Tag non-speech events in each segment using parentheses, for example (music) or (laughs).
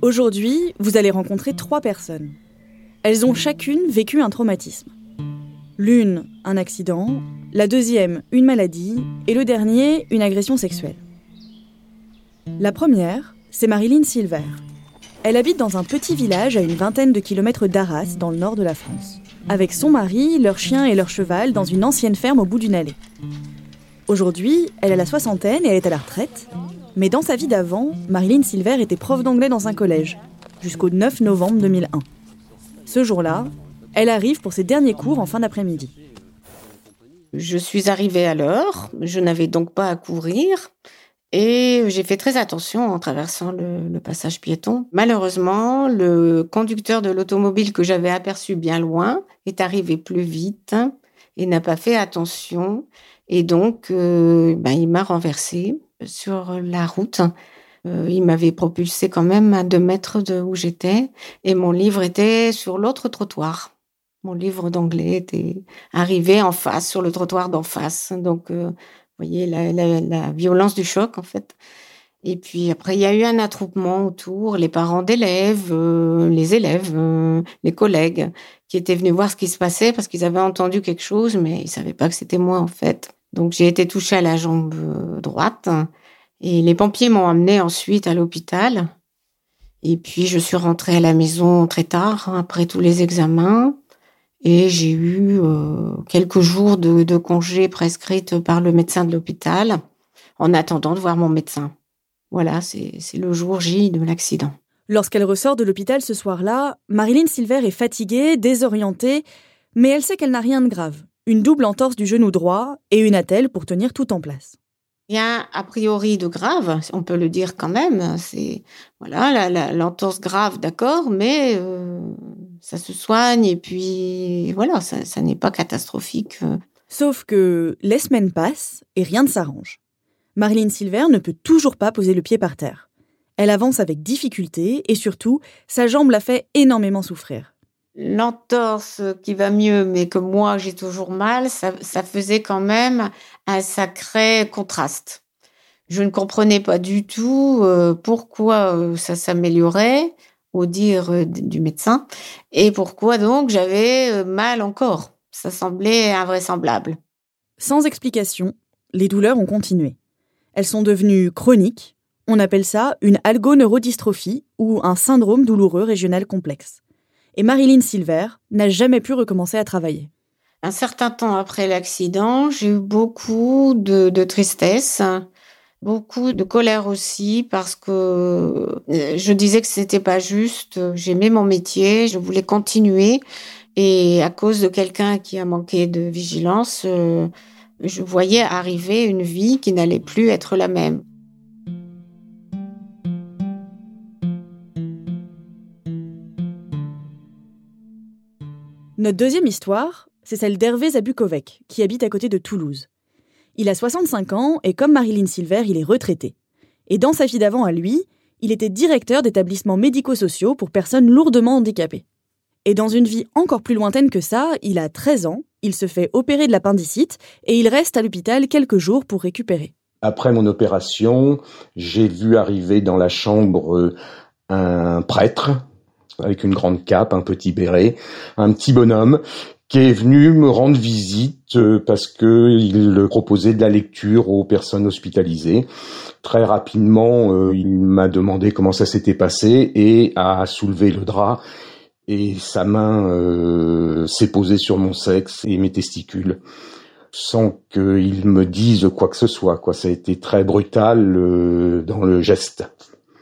Aujourd'hui, vous allez rencontrer trois personnes. Elles ont chacune vécu un traumatisme. L'une, un accident, la deuxième, une maladie, et le dernier, une agression sexuelle. La première, c'est Marilyn Silver. Elle habite dans un petit village à une vingtaine de kilomètres d'Arras, dans le nord de la France, avec son mari, leur chien et leur cheval dans une ancienne ferme au bout d'une allée. Aujourd'hui, elle a la soixantaine et elle est à la retraite, mais dans sa vie d'avant, Marilyn Silver était prof d'anglais dans un collège, jusqu'au 9 novembre 2001. Ce jour-là, elle arrive pour ses derniers cours en fin d'après-midi. Je suis arrivée à l'heure, je n'avais donc pas à courir et j'ai fait très attention en traversant le, passage piéton. Malheureusement, le conducteur de l'automobile que j'avais aperçu bien loin est arrivé plus vite et n'a pas fait attention et donc euh, ben, il m'a renversée sur la route. Euh, il m'avait propulsé quand même à deux mètres de où j'étais et mon livre était sur l'autre trottoir. Mon livre d'anglais était arrivé en face, sur le trottoir d'en face. Donc, euh, vous voyez la, violence du choc en fait. Et puis après, il y a eu un attroupement autour, les parents d'élèves, euh, les élèves, les collègues, qui étaient venus voir ce qui se passait parce qu'ils avaient entendu quelque chose, mais ils savaient pas que c'était moi en fait. Donc j'ai été touchée à la jambe euh, droite et les pompiers m'ont amenée ensuite à l'hôpital. Et puis je suis rentrée à la maison très tard après tous les examens et j'ai eu euh, quelques jours de, de congé prescrite par le médecin de l'hôpital en attendant de voir mon médecin. Voilà, c'est le jour J de l'accident. Lorsqu'elle ressort de l'hôpital ce soir-là, Marilyn Silver est fatiguée, désorientée, mais elle sait qu'elle n'a rien de grave une double entorse du genou droit et une attelle pour tenir tout en place. A a priori de grave, on peut le dire quand même. C'est voilà l'entorse grave, d'accord, mais euh, ça se soigne et puis voilà, ça, ça n'est pas catastrophique. Sauf que les semaines passent et rien ne s'arrange. Marilyn Silver ne peut toujours pas poser le pied par terre. Elle avance avec difficulté et surtout, sa jambe la fait énormément souffrir l'entorse qui va mieux, mais que moi j'ai toujours mal, ça, faisait quand même un sacré contraste. Je ne comprenais pas du tout euh, pourquoi euh, ça s'améliorait au dire euh, du médecin et pourquoi donc j'avais mal encore? Ça semblait invraisemblable. Sans explication, les douleurs ont continué. Elles sont devenues chroniques. On appelle ça une algoneurodystrophie ou un syndrome douloureux régional complexe et Marilyn Silver n'a jamais pu recommencer à travailler. Un certain temps après l'accident, j'ai eu beaucoup de, tristesse, beaucoup de colère aussi parce que euh, je disais que c'était pas juste. J'aimais mon métier, je voulais continuer et à cause de quelqu'un qui a manqué de vigilance, euh, je voyais arriver une vie qui n'allait plus être la même. Notre deuxième histoire, c'est celle d'Hervé Zabukovec, qui habite à côté de Toulouse. Il a 65 ans et comme Marilyn Silver, il est retraité. Et dans sa vie d'avant à lui, il était directeur d'établissements médico-sociaux pour personnes lourdement handicapées. Et dans une vie encore plus lointaine que ça, il a 13 ans, il se fait opérer de l'appendicite et il reste à l'hôpital quelques jours pour récupérer. Après mon opération, j'ai vu arriver dans la chambre euh, un prêtre avec une grande cape, un petit béret, un petit bonhomme qui est venu me rendre visite euh, parce que il proposait de la lecture aux personnes hospitalisées. Très rapidement, euh, il m'a demandé comment ça s'était passé et a soulevé le drap et sa main euh, s'est posée sur mon sexe et mes testicules sans qu'il me dise quoi que ce soit. Quoi, ça a été très brutal dans le geste.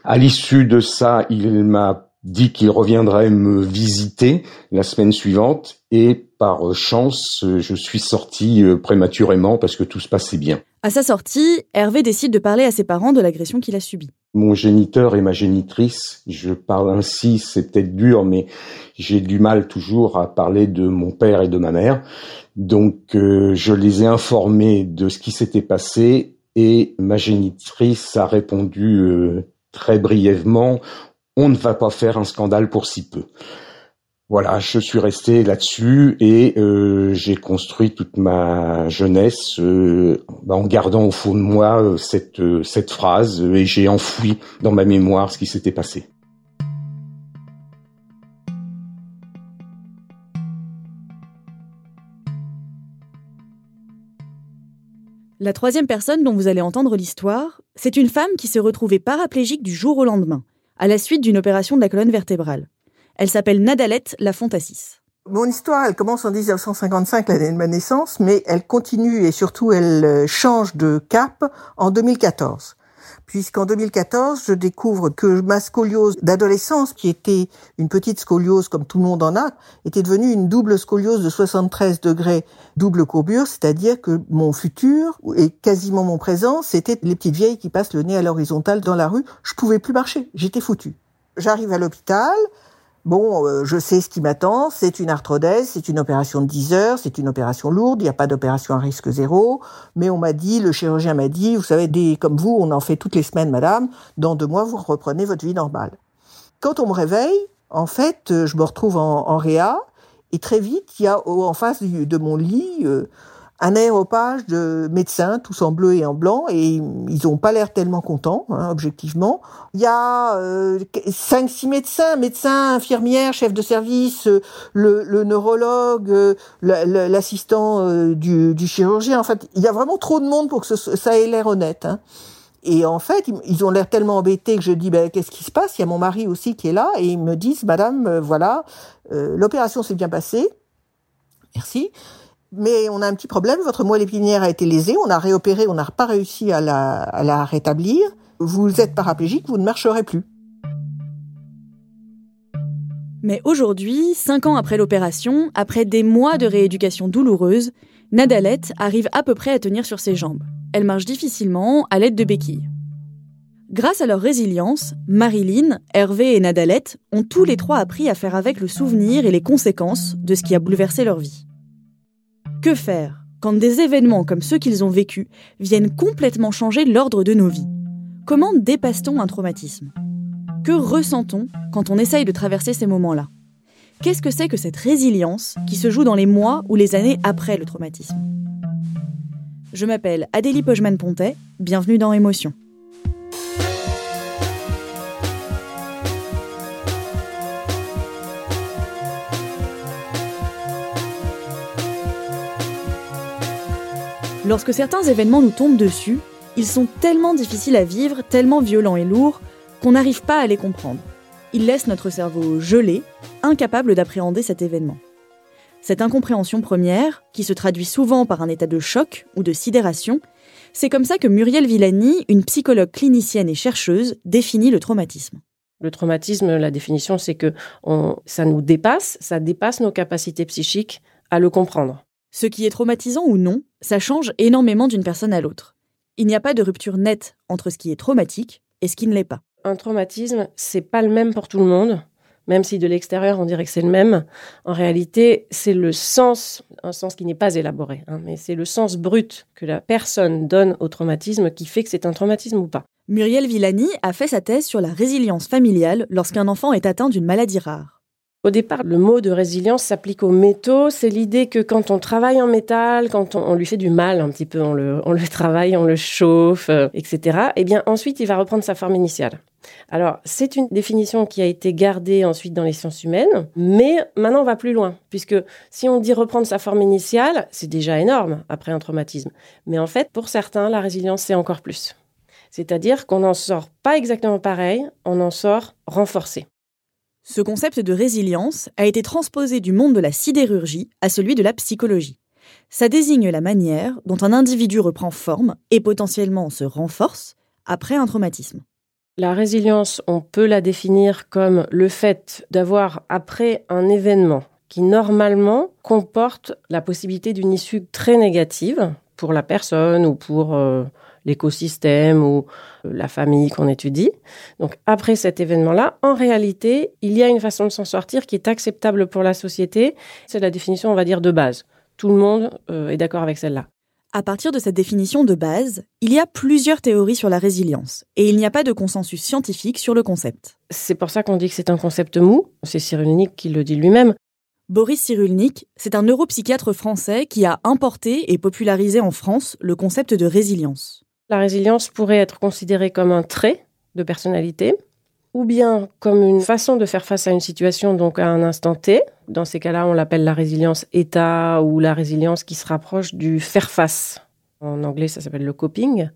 À l'issue de ça, il m'a dit qu'il reviendrait me visiter la semaine suivante et par chance, je suis sorti euh, prématurément parce que tout se passait bien. À sa sortie, Hervé décide de parler à ses parents de l'agression qu'il a subie. Mon géniteur et ma génitrice, je parle ainsi, c'est peut-être dur, mais j'ai du mal toujours à parler de mon père et de ma mère. Donc euh, je les ai informés de ce qui s'était passé et ma génitrice a répondu euh, très brièvement on ne va pas faire un scandale pour si peu. Voilà, je suis resté là-dessus et euh, j'ai construit toute ma jeunesse euh, en gardant au fond de moi euh, cette, cette phrase et j'ai enfoui dans ma mémoire ce qui s'était passé. La troisième personne dont vous allez entendre l'histoire, c'est une femme qui s'est retrouvée paraplégique du jour au lendemain, à la suite d'une opération de la colonne vertébrale. Elle s'appelle Nadalette Lafontassis. Mon histoire, elle commence en 1955, l'année de ma naissance, mais elle continue et surtout elle euh, change de cap en 2014 puisqu'en 2014, je découvre que ma scoliose d'adolescence, qui était une petite scoliose comme tout le monde en a, était devenue une double scoliose de 73 degrés, double courbure, c'est-à-dire que mon futur et quasiment mon présent, c'était les petites vieilles qui passent le nez à l'horizontale dans la rue. Je pouvais plus marcher, j'étais foutu. J'arrive à l'hôpital, Bon, euh, je sais ce qui m'attend, c'est une arthrodèse, c'est une opération de 10 heures, c'est une opération lourde, il n'y a pas d'opération à risque zéro, mais on m'a dit, le chirurgien m'a dit, vous savez, des, comme vous, on en fait toutes les semaines, madame, dans deux mois, vous reprenez votre vie normale. Quand on me réveille, en fait, euh, je me retrouve en, en réa, et très vite, il y a en face de mon lit euh, un aéropage de médecins, tous en bleu et en blanc, et ils ont pas l'air tellement contents, hein, objectivement. Il y a euh, cinq, six médecins, médecins, infirmières, chefs de service, euh, le, le, neurologue, euh, l'assistant du, du, chirurgien. En fait, il y a vraiment trop de monde pour que ça ait l'air honnête. Hein. Et en fait, ils ont l'air tellement embêtés que je dis, ben, qu'est-ce qui se passe? Il y a mon mari aussi qui est là, et ils me disent, Madame, voilà, l'opération s'est bien passée. Merci mais on a un petit problème, votre moelle épinière a été lésée, on a réopéré, on n'a pas réussi à la, rétablir, vous êtes paraplégique, vous ne marcherez plus. Mais aujourd'hui, cinq ans après l'opération, après des mois de rééducation douloureuse, Nadalette arrive à peu près à tenir sur ses jambes. Elle marche difficilement à l'aide de béquilles. Grâce à leur résilience, Marilyn, Hervé et Nadalette ont tous les trois appris à faire avec le souvenir et les conséquences de ce qui a bouleversé leur vie. Que faire quand des événements comme ceux qu'ils ont vécus viennent complètement changer l'ordre de nos vies? Comment dépasse-t-on un traumatisme? Que ressent-on quand on essaye de traverser ces moments-là? Qu'est-ce que c'est que cette résilience qui se joue dans les mois ou les années après le traumatisme? Je m'appelle Adélie Pojman-Pontet, bienvenue dans Émotion. Lorsque certains événements nous tombent dessus, ils sont tellement difficiles à vivre, tellement violents et lourds, qu'on n'arrive pas à les comprendre. Ils laissent notre cerveau gelé, incapable d'appréhender cet événement. Cette incompréhension première, qui se traduit souvent par un état de choc ou de sidération, c'est comme ça que Muriel Villani, une psychologue clinicienne et chercheuse, définit le traumatisme. Le traumatisme, la définition, c'est que ça nous dépasse, ça dépasse nos capacités psychiques à le comprendre. Ce qui est traumatisant ou non, ça change énormément d'une personne à l'autre. Il n'y a pas de rupture nette entre ce qui est traumatique et ce qui ne l'est pas. Un traumatisme, c'est pas le même pour tout le monde, même si de l'extérieur on dirait que c'est le même. En réalité, c'est le sens, un sens qui n'est pas élaboré, hein, mais c'est le sens brut que la personne donne au traumatisme qui fait que c'est un traumatisme ou pas. Muriel Villani a fait sa thèse sur la résilience familiale lorsqu'un enfant est atteint d'une maladie rare. Au départ, le mot de résilience s'applique aux métaux. C'est l'idée que quand on travaille en métal, quand on, lui fait du mal un petit peu, on le, travaille, on le chauffe, euh, etc. Eh bien, ensuite, il va reprendre sa forme initiale. Alors, c'est une définition qui a été gardée ensuite dans les sciences humaines, mais maintenant on va plus loin, puisque si on dit reprendre sa forme initiale, c'est déjà énorme après un traumatisme. Mais en fait, pour certains, la résilience, c'est encore plus. C'est-à-dire qu'on n'en sort pas exactement pareil, on en sort renforcé. Ce concept de résilience a été transposé du monde de la sidérurgie à celui de la psychologie. Ça désigne la manière dont un individu reprend forme et potentiellement se renforce après un traumatisme. La résilience, on peut la définir comme le fait d'avoir, après un événement qui normalement comporte la possibilité d'une issue très négative pour la personne ou pour euh, l'écosystème ou euh, la famille qu'on étudie. Donc après cet événement-là, en réalité, il y a une façon de s'en sortir qui est acceptable pour la société. C'est la définition, on va dire, de base. Tout le monde euh, est d'accord avec celle-là. À partir de cette définition de base, il y a plusieurs théories sur la résilience, et il n'y a pas de consensus scientifique sur le concept. C'est pour ça qu'on dit que c'est un concept mou, c'est Cyrulnik qui le dit lui-même. Boris Cyrulnik, c'est un neuropsychiatre français qui a importé et popularisé en France le concept de résilience. La résilience pourrait être considérée comme un trait de personnalité, ou bien comme une façon de faire face à une situation, donc à un instant T. Dans ces cas-là, on l'appelle la résilience état ou la résilience qui se rapproche du faire face. En anglais, ça s'appelle le coping.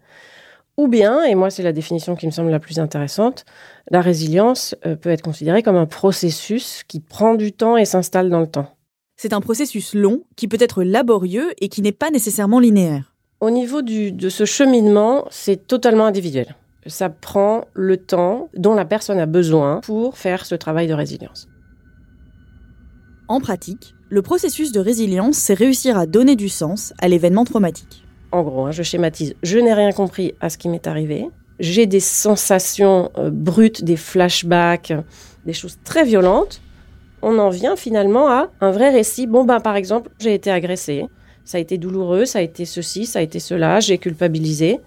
Ou bien, et moi c'est la définition qui me semble la plus intéressante, la résilience euh, peut être considérée comme un processus qui prend du temps et s'installe dans le temps. C'est un processus long qui peut être laborieux et qui n'est pas nécessairement linéaire. Au niveau de ce cheminement, c'est totalement individuel. Ça prend le temps dont la personne a besoin pour faire ce travail de résilience. En pratique, le processus de résilience, c'est réussir à donner du sens à l'événement traumatique en gros, hein, je schématise, je n'ai rien compris à ce qui m'est arrivé. J'ai des sensations euh, brutes, des flashbacks, des choses très violentes. On en vient finalement à un vrai récit. Bon, ben, par exemple, j'ai été agressée. Ça a été douloureux, ça a été ceci, ça a été cela, j'ai culpabilisé.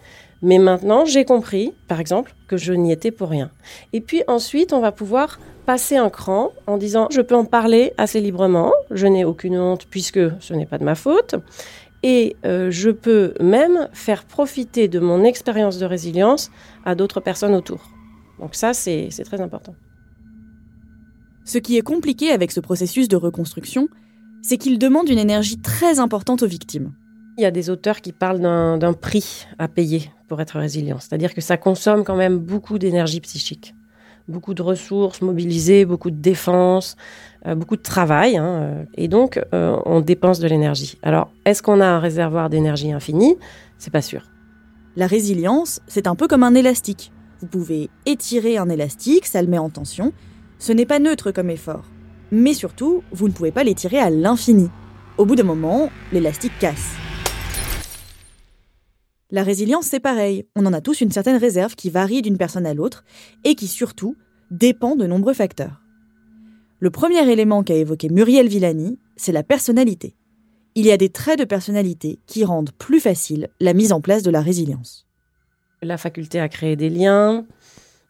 Mais maintenant, j'ai compris, par exemple, que je n'y étais pour rien. Et puis ensuite, on va pouvoir passer un cran en disant, je peux en parler assez librement, je n'ai aucune honte puisque ce n'est pas de ma faute et euh, je peux même faire profiter de mon expérience de résilience à d'autres personnes autour. Donc ça, c'est très important. Ce qui est compliqué avec ce processus de reconstruction, c'est qu'il demande une énergie très importante aux victimes. Il y a des auteurs qui parlent d'un prix à payer pour être résilient, c'est-à-dire que ça consomme quand même beaucoup d'énergie psychique beaucoup de ressources mobilisées, beaucoup de défense, euh, beaucoup de travail. Hein, euh, et donc, euh, on dépense de l'énergie. Alors, est-ce qu'on a un réservoir d'énergie infini? C'est pas sûr. La résilience, c'est un peu comme un élastique. Vous pouvez étirer un élastique, ça le met en tension. Ce n'est pas neutre comme effort. Mais surtout, vous ne pouvez pas l'étirer à l'infini. Au bout d'un moment, l'élastique casse. La résilience, c'est pareil. On en a tous une certaine réserve qui varie d'une personne à l'autre et qui surtout dépend de nombreux facteurs. Le premier élément qu'a évoqué Muriel Villani, c'est la personnalité. Il y a des traits de personnalité qui rendent plus facile la mise en place de la résilience. La faculté à créer des liens,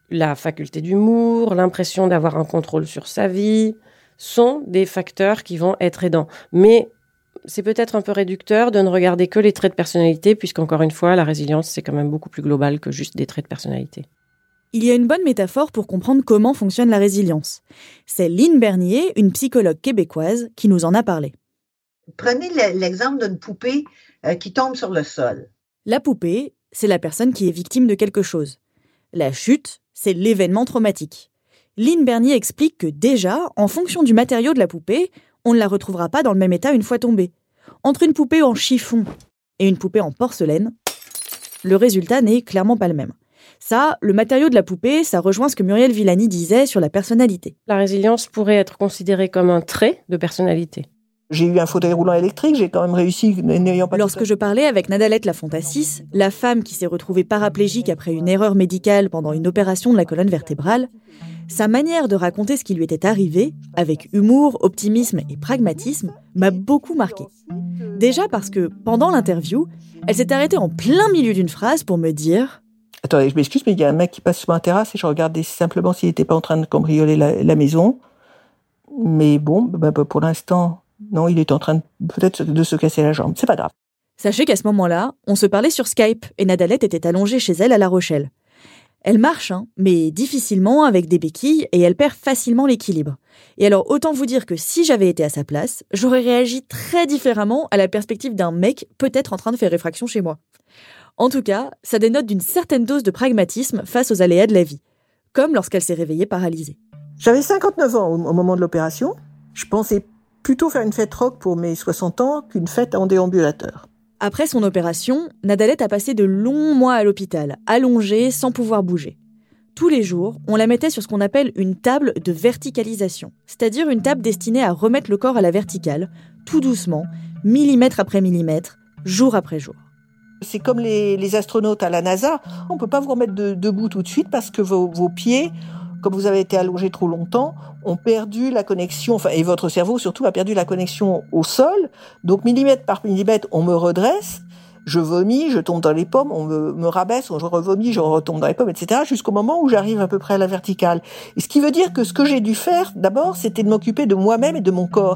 la faculté d'humour, l'impression d'avoir un contrôle sur sa vie, sont des facteurs qui vont être aidants. Mais c'est peut-être un peu réducteur de ne regarder que les traits de personnalité, puisqu'encore une fois, la résilience, c'est quand même beaucoup plus global que juste des traits de personnalité. Il y a une bonne métaphore pour comprendre comment fonctionne la résilience. C'est Lynne Bernier, une psychologue québécoise, qui nous en a parlé. Prenez l'exemple d'une poupée euh, qui tombe sur le sol. La poupée, c'est la personne qui est victime de quelque chose. La chute, c'est l'événement traumatique. Lynne Bernier explique que déjà, en fonction du matériau de la poupée, on ne la retrouvera pas dans le même état une fois tombée. Entre une poupée en chiffon et une poupée en porcelaine, le résultat n'est clairement pas le même. Ça, le matériau de la poupée, ça rejoint ce que Muriel Villani disait sur la personnalité. La résilience pourrait être considérée comme un trait de personnalité. J'ai eu un fauteuil roulant électrique, j'ai quand même réussi n'ayant pas. Lorsque je parlais avec Nadalette Lafontassis, la femme qui s'est retrouvée paraplégique après une erreur médicale pendant une opération de la colonne vertébrale, sa manière de raconter ce qui lui était arrivé, avec humour, optimisme et pragmatisme, m'a beaucoup marqué. Déjà parce que, pendant l'interview, elle s'est arrêtée en plein milieu d'une phrase pour me dire Attendez, je m'excuse, mais il y a un mec qui passe sur ma terrasse et je regardais simplement s'il n'était pas en train de cambrioler la, maison. Mais bon, bah, bah, pour l'instant, non, il est en train peut-être de se casser la jambe. C'est pas grave. Sachez qu'à ce moment-là, on se parlait sur Skype et Nadalette était allongée chez elle à La Rochelle. Elle marche, hein, mais difficilement avec des béquilles et elle perd facilement l'équilibre. Et alors autant vous dire que si j'avais été à sa place, j'aurais réagi très différemment à la perspective d'un mec peut-être en train de faire réfraction chez moi. En tout cas, ça dénote d'une certaine dose de pragmatisme face aux aléas de la vie, comme lorsqu'elle s'est réveillée paralysée. J'avais 59 ans au, moment de l'opération. Je pensais plutôt faire une fête rock pour mes 60 ans qu'une fête en déambulateur. Après son opération, Nadalette a passé de longs mois à l'hôpital, allongée, sans pouvoir bouger. Tous les jours, on la mettait sur ce qu'on appelle une table de verticalisation, c'est-à-dire une table destinée à remettre le corps à la verticale, tout doucement, millimètre après millimètre, jour après jour. C'est comme les, astronautes à la NASA, on ne peut pas vous remettre debout tout de suite parce que vos, vos pieds comme vous avez été allongé trop longtemps, ont perdu la connexion, enfin, et votre cerveau surtout a perdu la connexion au sol. Donc, millimètre par millimètre, on me redresse, je vomis, je tombe dans les pommes, on me, me rabaisse, je revomis, je retombe dans les pommes, etc., jusqu'au moment où j'arrive à peu près à la verticale. Et ce qui veut dire que ce que j'ai dû faire, d'abord, c'était de m'occuper de moi-même et de mon corps.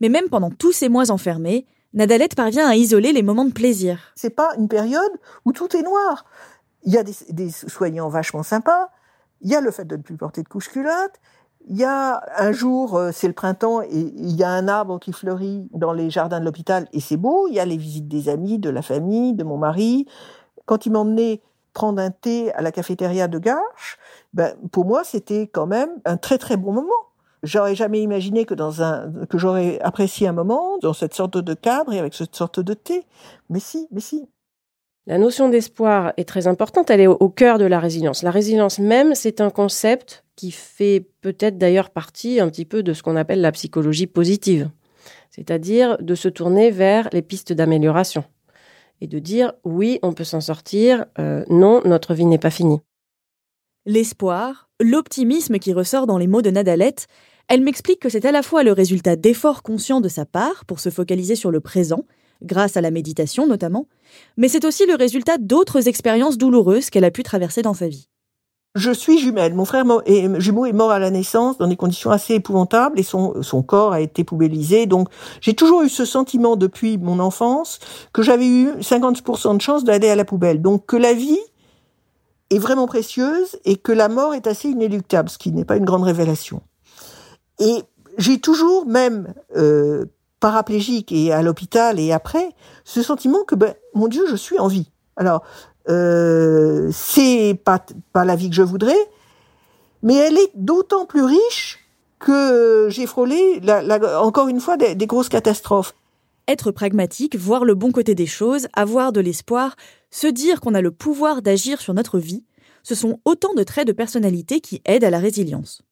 Mais même pendant tous ces mois enfermés, Nadalette parvient à isoler les moments de plaisir. C'est pas une période où tout est noir. Il y a des, soignants vachement sympas. Il y a le fait de ne plus porter de couche-culotte. Il y a un jour, euh, c'est le printemps, et il y a un arbre qui fleurit dans les jardins de l'hôpital, et c'est beau. Il y a les visites des amis, de la famille, de mon mari. Quand il m'emmenait prendre un thé à la cafétéria de Garches, ben, pour moi, c'était quand même un très très bon moment. J'aurais jamais imaginé que dans un, que j'aurais apprécié un moment dans cette sorte de cadre et avec cette sorte de thé. Mais si, mais si. La notion d'espoir est très importante, elle est au cœur de la résilience. La résilience même, c'est un concept qui fait peut-être d'ailleurs partie un petit peu de ce qu'on appelle la psychologie positive, c'est-à-dire de se tourner vers les pistes d'amélioration et de dire oui, on peut s'en sortir, euh, non, notre vie n'est pas finie. L'espoir, l'optimisme qui ressort dans les mots de Nadalette, elle m'explique que c'est à la fois le résultat d'efforts conscients de sa part pour se focaliser sur le présent, grâce à la méditation notamment, mais c'est aussi le résultat d'autres expériences douloureuses qu'elle a pu traverser dans sa vie. Je suis jumelle. Mon frère jumeau est mort à la naissance dans des conditions assez épouvantables et son, son corps a été poubellisé. Donc, j'ai toujours eu ce sentiment depuis mon enfance que j'avais eu 50% de chance d'aller à la poubelle. Donc, que la vie est vraiment précieuse et que la mort est assez inéluctable, ce qui n'est pas une grande révélation. Et j'ai toujours, même euh, paraplégique et à l'hôpital et après, ce sentiment que, ben, mon Dieu, je suis en vie. Alors, euh, c'est pas, pas la vie que je voudrais, mais elle est d'autant plus riche que j'ai frôlé, la, encore une fois, des, des grosses catastrophes. Être pragmatique, voir le bon côté des choses, avoir de l'espoir, se dire qu'on a le pouvoir d'agir sur notre vie, ce sont autant de traits de personnalité qui aident à la résilience.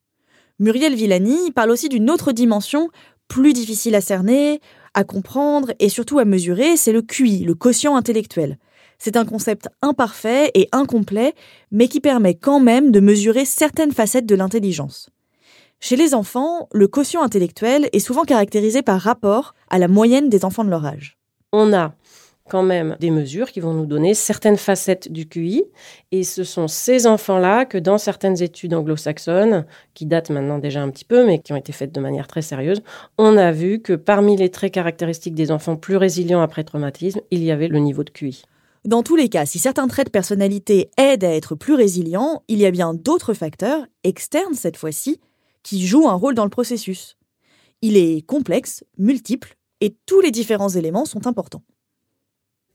Muriel Villani parle aussi d'une autre dimension, plus difficile à cerner, à comprendre et surtout à mesurer, c'est le QI, le quotient intellectuel. C'est un concept imparfait et incomplet, mais qui permet quand même de mesurer certaines facettes de l'intelligence. Chez les enfants, le quotient intellectuel est souvent caractérisé par rapport à la moyenne des enfants de leur âge. On a quand même des mesures qui vont nous donner certaines facettes du QI. Et ce sont ces enfants-là que dans certaines études anglo-saxonnes, qui datent maintenant déjà un petit peu, mais qui ont été faites de manière très sérieuse, on a vu que parmi les traits caractéristiques des enfants plus résilients après traumatisme, il y avait le niveau de QI. Dans tous les cas, si certains traits de personnalité aident à être plus résilients, il y a bien d'autres facteurs, externes cette fois-ci, qui jouent un rôle dans le processus. Il est complexe, multiple, et tous les différents éléments sont importants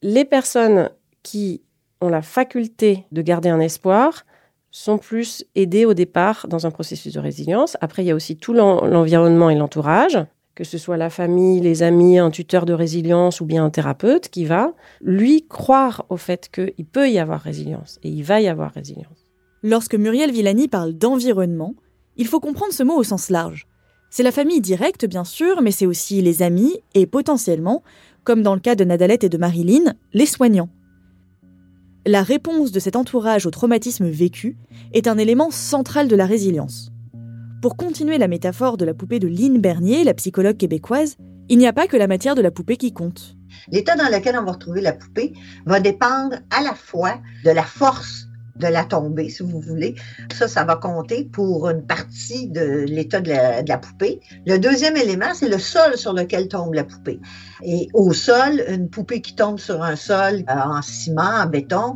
les personnes qui ont la faculté de garder un espoir sont plus aidées au départ dans un processus de résilience. Après, il y a aussi tout l'environnement et l'entourage, que ce soit la famille, les amis, un tuteur de résilience ou bien un thérapeute qui va lui croire au fait qu'il peut y avoir résilience et il va y avoir résilience. Lorsque Muriel Villani parle d'environnement, il faut comprendre ce mot au sens large. C'est la famille directe, bien sûr, mais c'est aussi les amis et potentiellement comme dans le cas de Nadalette et de Marilyn, les soignants. La réponse de cet entourage au traumatisme vécu est un élément central de la résilience. Pour continuer la métaphore de la poupée de Lynn Bernier, la psychologue québécoise, il n'y a pas que la matière de la poupée qui compte. L'état dans lequel on va retrouver la poupée va dépendre à la fois de la force de la tombée, si vous voulez. Ça, ça va compter pour une partie de l'état de la, poupée. Le deuxième élément, c'est le sol sur lequel tombe la poupée. Et au sol, une poupée qui tombe sur un sol euh, en ciment, en béton,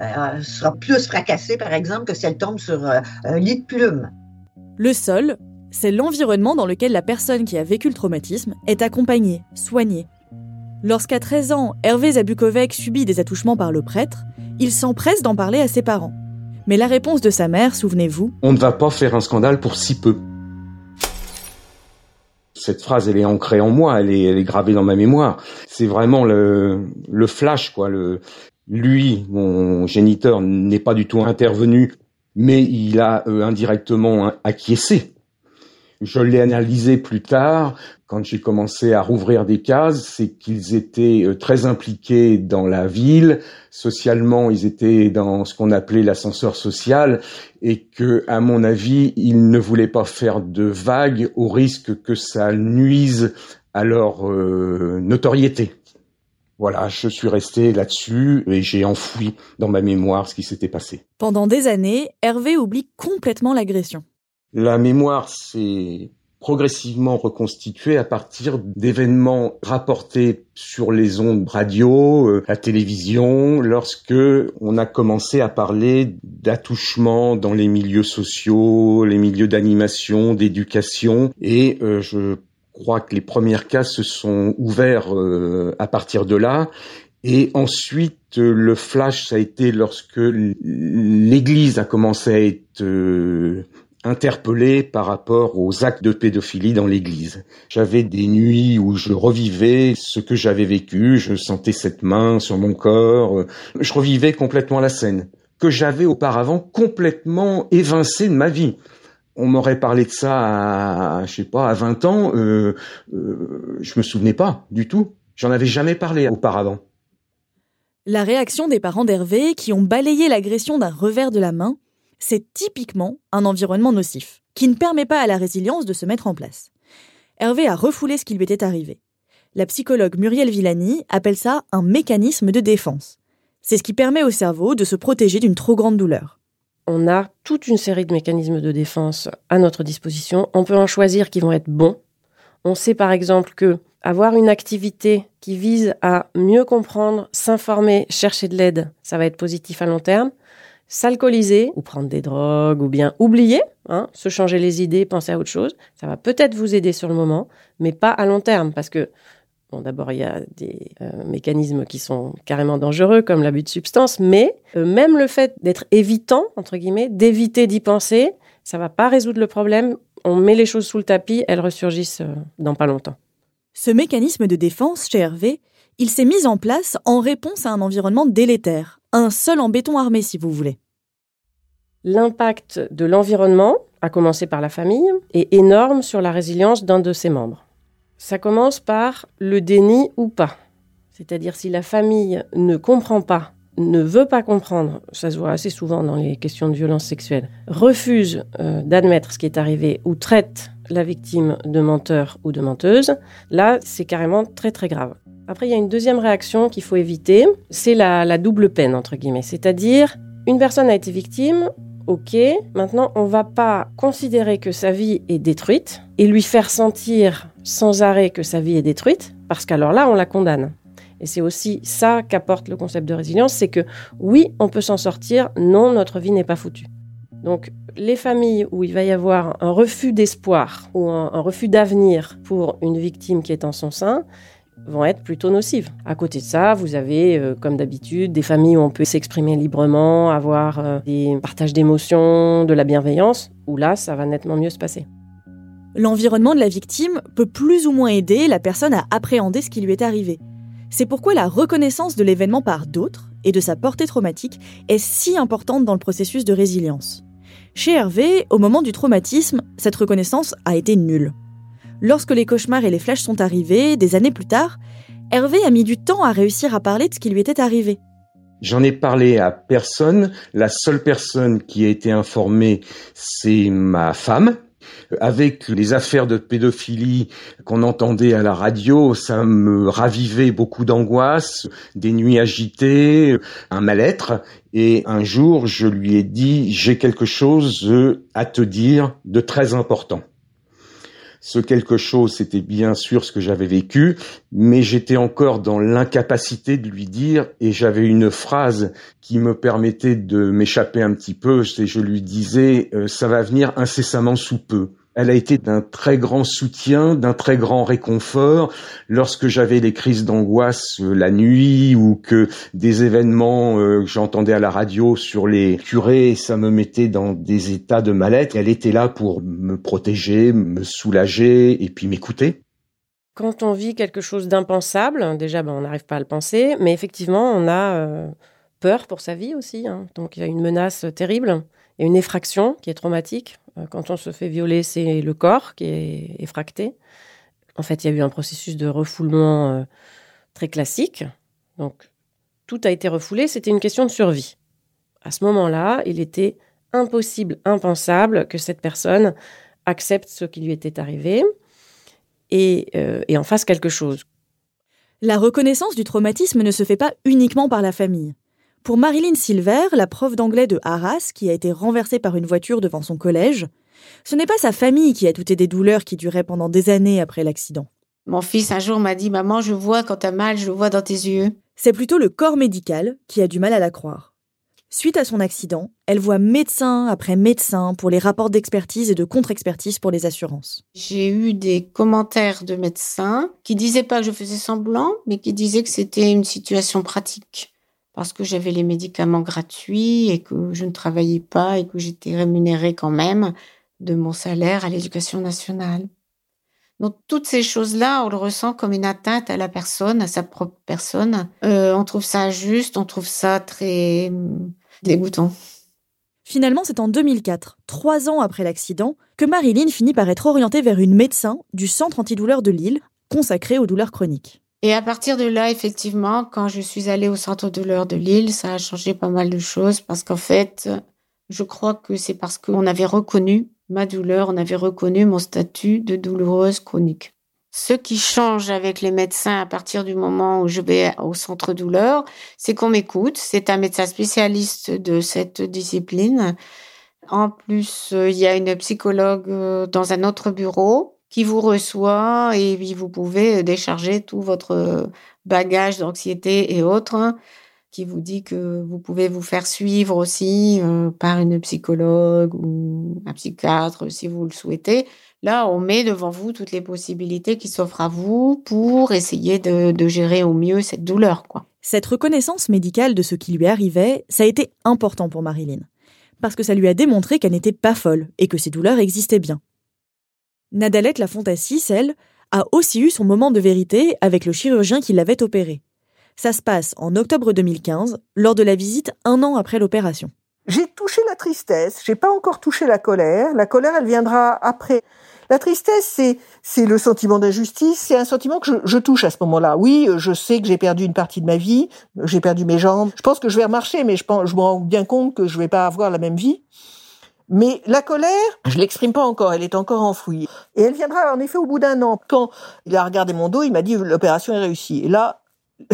euh, sera plus fracassée, par exemple, que si elle tombe sur euh, un lit de plumes. Le sol, c'est l'environnement dans lequel la personne qui a vécu le traumatisme est accompagnée, soignée. Lorsqu'à 13 ans, Hervé Zabukovec subit des attouchements par le prêtre, il s'empresse d'en parler à ses parents. Mais la réponse de sa mère, souvenez-vous On ne va pas faire un scandale pour si peu. Cette phrase, elle est ancrée en moi, elle est, gravée dans ma mémoire. C'est vraiment le, flash, quoi. Lui, mon géniteur, n'est pas du tout intervenu, mais il a euh, indirectement acquiescé je l'ai analysé plus tard, quand j'ai commencé à rouvrir des cases, c'est qu'ils étaient euh, très impliqués dans la ville, socialement, ils étaient dans ce qu'on appelait l'ascenseur social, et que, à mon avis, ils ne voulaient pas faire de vagues au risque que ça nuise à leur euh, notoriété. Voilà, je suis resté là-dessus et j'ai enfoui dans ma mémoire ce qui s'était passé. Pendant des années, Hervé oublie complètement l'agression. La mémoire, c'est progressivement reconstitué à partir d'événements rapportés sur les ondes radio, euh, la télévision, lorsque on a commencé à parler d'attouchement dans les milieux sociaux, les milieux d'animation, d'éducation, et euh, je crois que les premières cas se sont ouverts euh, à partir de là. Et ensuite, le flash, ça a été lorsque l'Église a commencé à être interpellé par rapport aux actes de pédophilie dans l'église. J'avais des nuits où je revivais ce que j'avais vécu, je sentais cette main sur mon corps, je revivais complètement la scène que j'avais auparavant complètement évincé de ma vie. On m'aurait parlé de ça à, je sais pas, à 20 ans, euh, euh, je me souvenais pas du tout. J'en avais jamais parlé auparavant. La réaction des parents d'Hervé qui ont balayé l'agression d'un revers de la main c'est typiquement un environnement nocif, qui ne permet pas à la résilience de se mettre en place. Hervé a refoulé ce qui lui était arrivé. La psychologue Muriel Villani appelle ça un mécanisme de défense. C'est ce qui permet au cerveau de se protéger d'une trop grande douleur. On a toute une série de mécanismes de défense à notre disposition. On peut en choisir qui vont être bons. On sait par exemple que avoir une activité qui vise à mieux comprendre, s'informer, chercher de l'aide, ça va être positif à long terme s'alcooliser ou prendre des drogues ou bien oublier, hein, se changer les idées, penser à autre chose, ça va peut-être vous aider sur le moment, mais pas à long terme parce que Bon, d'abord, il y a des euh, mécanismes qui sont carrément dangereux, comme l'abus de substance, mais euh, même le fait d'être évitant, entre guillemets, d'éviter d'y penser, ça va pas résoudre le problème. On met les choses sous le tapis, elles ressurgissent euh, dans pas longtemps. Ce mécanisme de défense chez Hervé, il s'est mis en place en réponse à un environnement délétère, un sol en béton armé si vous voulez. L'impact de l'environnement, à commencer par la famille, est énorme sur la résilience d'un de ses membres. Ça commence par le déni ou pas. C'est-à-dire si la famille ne comprend pas, ne veut pas comprendre, ça se voit assez souvent dans les questions de violence sexuelle, refuse euh, d'admettre ce qui est arrivé ou traite la victime de menteur ou de menteuse, là c'est carrément très très grave. Après, il y a une deuxième réaction qu'il faut éviter, c'est la, double peine, entre guillemets. C'est-à-dire, une personne a été victime, ok, maintenant on va pas considérer que sa vie est détruite et lui faire sentir sans arrêt que sa vie est détruite, parce qu'alors là, on la condamne. Et c'est aussi ça qu'apporte le concept de résilience, c'est que oui, on peut s'en sortir, non, notre vie n'est pas foutue. Donc les familles où il va y avoir un refus d'espoir ou un refus d'avenir pour une victime qui est en son sein, vont être plutôt nocives. À côté de ça, vous avez, euh, comme d'habitude, des familles où on peut s'exprimer librement, avoir euh, des partages d'émotions, de la bienveillance, où là, ça va nettement mieux se passer. L'environnement de la victime peut plus ou moins aider la personne à appréhender ce qui lui est arrivé. C'est pourquoi la reconnaissance de l'événement par d'autres et de sa portée traumatique est si importante dans le processus de résilience. Chez Hervé, au moment du traumatisme, cette reconnaissance a été nulle. Lorsque les cauchemars et les flèches sont arrivés, des années plus tard, Hervé a mis du temps à réussir à parler de ce qui lui était arrivé. J'en ai parlé à personne. La seule personne qui a été informée, c'est ma femme. Avec les affaires de pédophilie qu'on entendait à la radio, ça me ravivait beaucoup d'angoisse, des nuits agitées, un mal-être. Et un jour, je lui ai dit, j'ai quelque chose à te dire de très important. Ce quelque chose, c'était bien sûr ce que j'avais vécu, mais j'étais encore dans l'incapacité de lui dire, et j'avais une phrase qui me permettait de m'échapper un petit peu, je lui disais, euh, ça va venir incessamment sous peu. Elle a été d'un très grand soutien, d'un très grand réconfort lorsque j'avais des crises d'angoisse euh, la nuit ou que des événements euh, que j'entendais à la radio sur les curés, ça me mettait dans des états de mal-être. Elle était là pour me protéger, me soulager et puis m'écouter. Quand on vit quelque chose d'impensable, déjà ben, on n'arrive pas à le penser, mais effectivement on a euh, peur pour sa vie aussi. Hein. Donc il y a une menace terrible et une effraction qui est traumatique. Euh, quand on se fait violer, c'est le corps qui est effracté. En fait, il y a eu un processus de refoulement euh, très classique. Donc, tout a été refoulé. C'était une question de survie. À ce moment-là, il était impossible, impensable que cette personne accepte ce qui lui était arrivé et, euh, et en fasse quelque chose. La reconnaissance du traumatisme ne se fait pas uniquement par la famille. Pour Marilyn Silver, la prof d'anglais de Arras, qui a été renversée par une voiture devant son collège, Ce n'est pas sa famille qui a douté des douleurs qui duraient pendant des années après l'accident. Mon fils un jour m'a dit Maman, je vois quand t'as mal, je vois dans tes yeux. C'est plutôt le corps médical qui a du mal à la croire. Suite à son accident, elle voit médecin après médecin pour les rapports d'expertise et de contre-expertise pour les assurances. J'ai eu des commentaires de médecins qui disaient pas que je faisais semblant, mais qui disaient que c'était une situation pratique parce que j'avais les médicaments gratuits et que je ne travaillais pas et que j'étais rémunérée quand même de mon salaire à l'éducation nationale. Donc toutes ces choses-là, on le ressent comme une atteinte à la personne, à sa propre personne. Euh, on trouve ça injuste, on trouve ça très hum, dégoûtant. Finalement, c'est en 2004, trois ans après l'accident, que Marilyn finit par être orientée vers une médecin du centre antidouleur de Lille, consacré aux douleurs chroniques. Et à partir de là, effectivement, quand je suis allée au centre douleur de Lille, ça a changé pas mal de choses parce qu'en fait, je crois que c'est parce qu'on avait reconnu ma douleur, on avait reconnu mon statut de douloureuse chronique. Ce qui change avec les médecins à partir du moment où je vais au centre douleur, c'est qu'on m'écoute. C'est un médecin spécialiste de cette discipline. En plus, il y a une psychologue euh, dans un autre bureau qui vous reçoit et vous pouvez décharger tout votre bagage d'anxiété et autres qui vous dit que vous pouvez vous faire suivre aussi euh, par une psychologue ou un psychiatre si vous le souhaitez. Là, on met devant vous toutes les possibilités qui s'offrent à vous pour essayer de, gérer au mieux cette douleur. Cette reconnaissance médicale de ce qui lui arrivait, ça a été important pour Marilyn, parce que ça lui a démontré qu'elle n'était pas folle et que ses douleurs existaient bien. Nadalette Lafontassis, elle, a aussi eu son moment de vérité avec le chirurgien qui l'avait opérée. Ça se passe en octobre 2015, lors de la visite un an après l'opération. J'ai touché la tristesse, j'ai pas encore touché la colère. La colère, elle viendra après. La tristesse, c'est c'est le sentiment d'injustice, c'est un sentiment que je, je touche à ce moment-là. Oui, je sais que j'ai perdu une partie de ma vie, j'ai perdu mes jambes. Je pense que je vais remarcher, mais je pense, je me rends bien compte que je vais pas avoir la même vie. Mais la colère, je l'exprime pas encore, elle est encore enfouie. Et elle viendra en effet au bout d'un an. Quand il a regardé mon dos, il m'a dit l'opération est réussie. Et là, (laughs)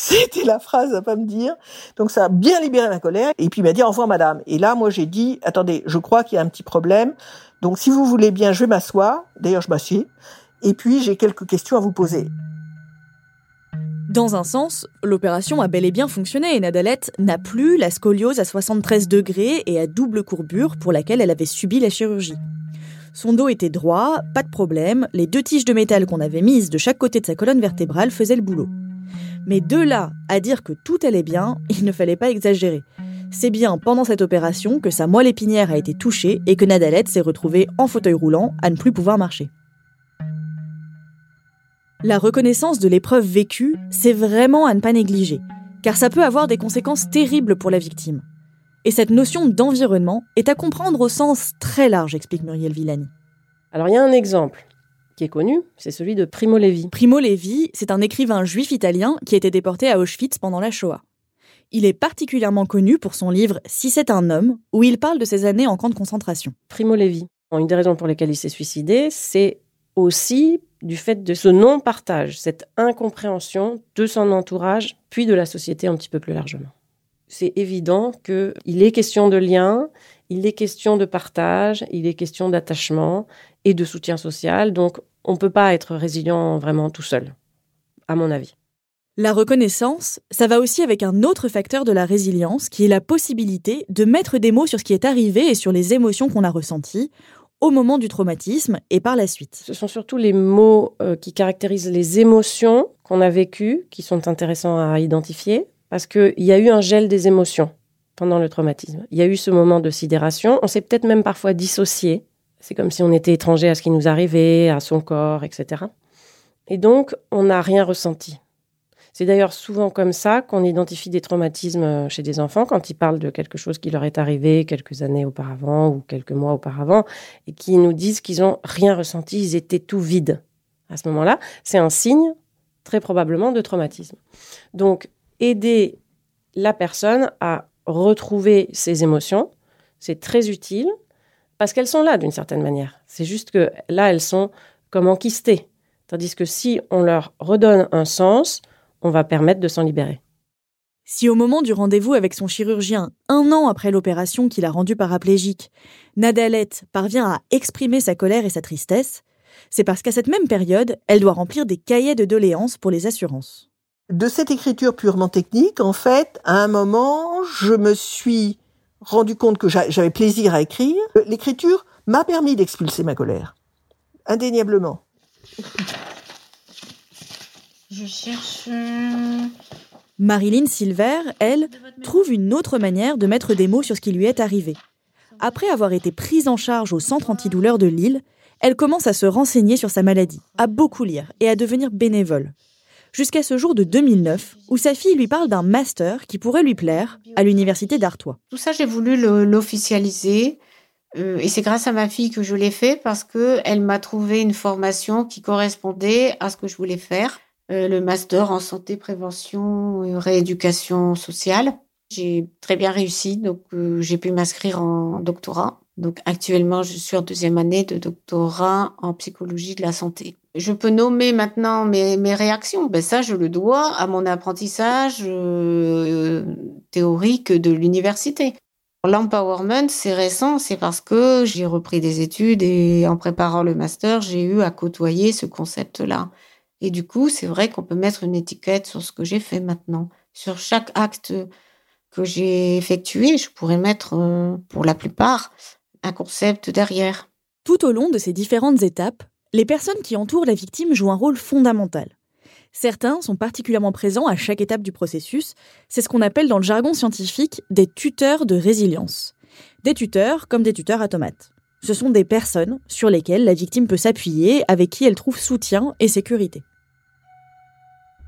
C'était la phrase à pas me dire. Donc ça a bien libéré ma colère. Et puis il m'a dit au revoir madame. Et là, moi j'ai dit, attendez, je crois qu'il y a un petit problème. Donc si vous voulez bien, je vais m'asseoir. D'ailleurs, je m'assieds. Et puis j'ai quelques questions à vous poser. Dans un sens, l'opération a bel et bien fonctionné et Nadalette n'a plus la scoliose à 73 degrés et à double courbure pour laquelle elle avait subi la chirurgie. Son dos était droit, pas de problème, les deux tiges de métal qu'on avait mises de chaque côté de sa colonne vertébrale faisaient le boulot. Mais de là à dire que tout allait bien, (laughs) il ne fallait pas exagérer. C'est bien pendant cette opération que sa moelle épinière a été touchée et que Nadalette s'est retrouvée en fauteuil roulant à ne plus pouvoir marcher. La reconnaissance de l'épreuve vécue, c'est vraiment à ne pas négliger, car ça peut avoir des conséquences terribles pour la victime. Et cette notion d'environnement est à comprendre au sens très large, explique Muriel Villani. Alors il y a un exemple qui est connu, c'est celui de Primo Levi. Primo Levi, c'est un écrivain juif italien qui a été déporté à Auschwitz pendant la Shoah. Il est particulièrement connu pour son livre Si c'est un homme, où il parle de ses années en camp de concentration. Primo Levi, une des raisons pour lesquelles il s'est suicidé, c'est aussi du fait de ce non-partage, cette incompréhension de son entourage, puis de la société un petit peu plus largement. C'est évident qu'il est question de lien, il est question de partage, il est question d'attachement et de soutien social, donc on ne peut pas être résilient vraiment tout seul, à mon avis. La reconnaissance, ça va aussi avec un autre facteur de la résilience, qui est la possibilité de mettre des mots sur ce qui est arrivé et sur les émotions qu'on a ressenties, au moment du traumatisme et par la suite. Ce sont surtout les mots euh, qui caractérisent les émotions qu'on a vécues qui sont intéressants à identifier parce qu'il y a eu un gel des émotions pendant le traumatisme. Il y a eu ce moment de sidération. On s'est peut-être même parfois dissocié. C'est comme si on était étranger à ce qui nous arrivait, à son corps, etc. Et donc, on n'a rien ressenti. C'est d'ailleurs souvent comme ça qu'on identifie des traumatismes chez des enfants quand ils parlent de quelque chose qui leur est arrivé quelques années auparavant ou quelques mois auparavant et qui nous disent qu'ils n'ont rien ressenti, ils étaient tout vides. À ce moment-là, c'est un signe très probablement de traumatisme. Donc, aider la personne à retrouver ses émotions, c'est très utile parce qu'elles sont là d'une certaine manière. C'est juste que là, elles sont comme enquistées. Tandis que si on leur redonne un sens, on va permettre de s'en libérer. Si au moment du rendez-vous avec son chirurgien, un an après l'opération qui l'a rendu paraplégique, Nadalette parvient à exprimer sa colère et sa tristesse, c'est parce qu'à cette même période, elle doit remplir des cahiers de doléances pour les assurances. De cette écriture purement technique, en fait, à un moment, je me suis rendu compte que j'avais plaisir à écrire. L'écriture m'a permis d'expulser ma colère. Indéniablement. Je cherche. Euh, Marilyn Silver, elle, trouve une autre manière de mettre des mots sur ce qui lui est arrivé. Après avoir été prise en charge au centre antidouleur de Lille, elle commence à se renseigner sur sa maladie, à beaucoup lire et à devenir bénévole. Jusqu'à ce jour de 2009, où sa fille lui parle d'un master qui pourrait lui plaire à l'université d'Artois. Tout ça, j'ai voulu l'officialiser. Euh, et c'est grâce à ma fille que je l'ai fait parce que elle m'a trouvé une formation qui correspondait à ce que je voulais faire. Euh, le master en santé, prévention, et rééducation sociale. J'ai très bien réussi, donc euh, j'ai pu m'inscrire en doctorat. Donc actuellement, je suis en deuxième année de doctorat en psychologie de la santé. Je peux nommer maintenant mes, réactions. Ben ça, je le dois à mon apprentissage euh, théorique de l'université. L'empowerment, c'est récent, c'est parce que j'ai repris des études et en préparant le master, j'ai eu à côtoyer ce concept-là. Et du coup, c'est vrai qu'on peut mettre une étiquette sur ce que j'ai fait maintenant. Sur chaque acte que j'ai effectué, je pourrais mettre, euh, pour la plupart, un concept derrière. Tout au long de ces différentes étapes, les personnes qui entourent la victime jouent un rôle fondamental. Certains sont particulièrement présents à chaque étape du processus. C'est ce qu'on appelle dans le jargon scientifique des tuteurs de résilience. Des tuteurs comme des tuteurs à tomates. Ce sont des personnes sur lesquelles la victime peut s'appuyer, avec qui elle trouve soutien et sécurité.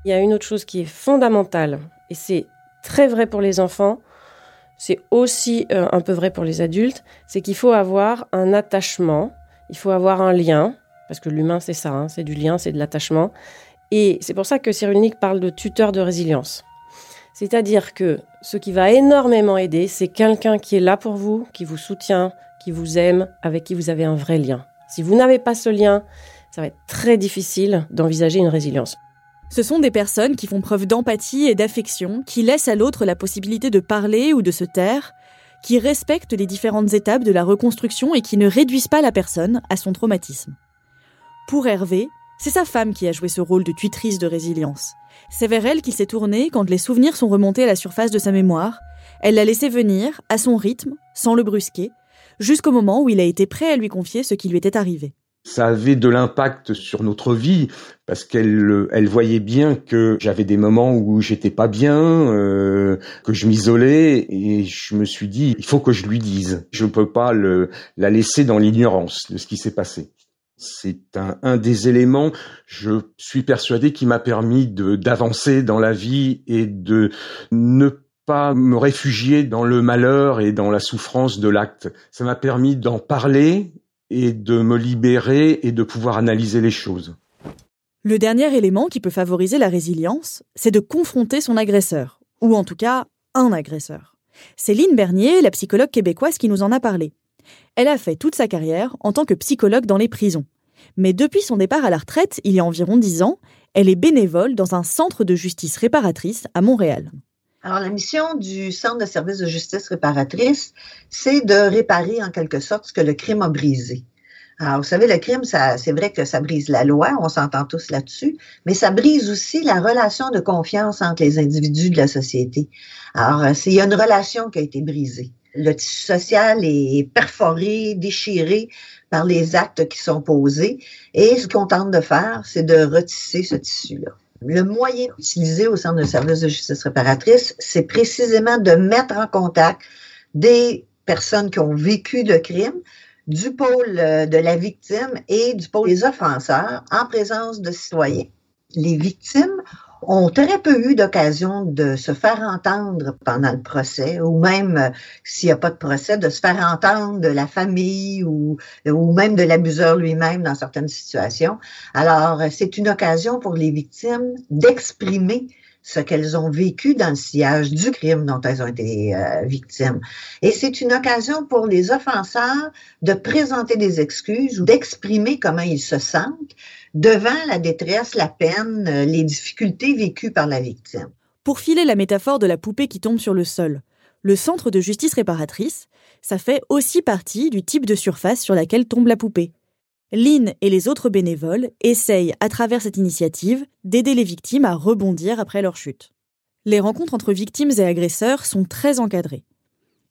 Il y a une autre chose qui est fondamentale, et c'est très vrai pour les enfants, c'est aussi euh, un peu vrai pour les adultes, c'est qu'il faut avoir un attachement, il faut avoir un lien, parce que l'humain c'est ça, hein, c'est du lien, c'est de l'attachement. Et c'est pour ça que Cyrulnik parle de tuteur de résilience. C'est-à-dire que ce qui va énormément aider, c'est quelqu'un qui est là pour vous, qui vous soutient, qui vous aime, avec qui vous avez un vrai lien. Si vous n'avez pas ce lien, ça va être très difficile d'envisager une résilience. Ce sont des personnes qui font preuve d'empathie et d'affection, qui laissent à l'autre la possibilité de parler ou de se taire, qui respectent les différentes étapes de la reconstruction et qui ne réduisent pas la personne à son traumatisme. Pour Hervé, c'est sa femme qui a joué ce rôle de tutrice de résilience. C'est vers elle qu'il s'est tourné quand les souvenirs sont remontés à la surface de sa mémoire. Elle l'a laissé venir, à son rythme, sans le brusquer, jusqu'au moment où il a été prêt à lui confier ce qui lui était arrivé ça avait de l'impact sur notre vie parce qu'elle elle voyait bien que j'avais des moments où j'étais pas bien, euh, que je m'isolais et je me suis dit il faut que je lui dise. Je ne peux pas le, la laisser dans l'ignorance de ce qui s'est passé. C'est un, un des éléments, je suis persuadé, qui m'a permis d'avancer dans la vie et de ne pas me réfugier dans le malheur et dans la souffrance de l'acte. Ça m'a permis d'en parler et de me libérer et de pouvoir analyser les choses. Le dernier élément qui peut favoriser la résilience, c'est de confronter son agresseur, ou en tout cas un agresseur. Lynne Bernier, la psychologue québécoise, qui nous en a parlé. Elle a fait toute sa carrière en tant que psychologue dans les prisons. Mais depuis son départ à la retraite, il y a environ dix ans, elle est bénévole dans un centre de justice réparatrice à Montréal. Alors, la mission du Centre de services de justice réparatrice, c'est de réparer en quelque sorte ce que le crime a brisé. Alors, vous savez, le crime, c'est vrai que ça brise la loi, on s'entend tous là-dessus, mais ça brise aussi la relation de confiance entre les individus de la société. Alors, euh, il y a une relation qui a été brisée. Le tissu social est perforé, déchiré par les actes qui sont posés, et ce qu'on tente de faire, c'est de retisser ce tissu-là. Le moyen utilisé au Centre de services de justice réparatrice, c'est précisément de mettre en contact des personnes qui ont vécu le crime, du pôle euh, de la victime et du pôle des offenseurs en présence de citoyens. Les victimes ont très peu eu d'occasion de se faire entendre pendant le procès, ou même euh, s'il n'y a pas de procès, de se faire entendre de la famille ou, ou même de l'abuseur lui-même dans certaines situations. Alors, euh, c'est une occasion pour les victimes d'exprimer ce qu'elles ont vécu dans le sillage du crime dont elles ont été euh, victimes. Et c'est une occasion pour les offenseurs de présenter des excuses ou d'exprimer comment ils se sentent devant la détresse, la peine, euh, les difficultés vécues par la victime. Pour filer la métaphore de la poupée qui tombe sur le sol, le centre de justice réparatrice, ça fait aussi partie du type de surface sur laquelle tombe la poupée. Lynn et les autres bénévoles essayent, à travers cette initiative, d'aider les victimes à rebondir après leur chute. Les rencontres entre victimes et agresseurs sont très encadrées.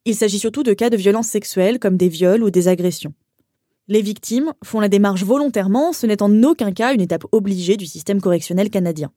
Il s'agit surtout de cas de violences sexuelles comme des viols ou des agressions. Les victimes font la démarche volontairement, ce n'est en aucun cas une étape obligée du système correctionnel canadien.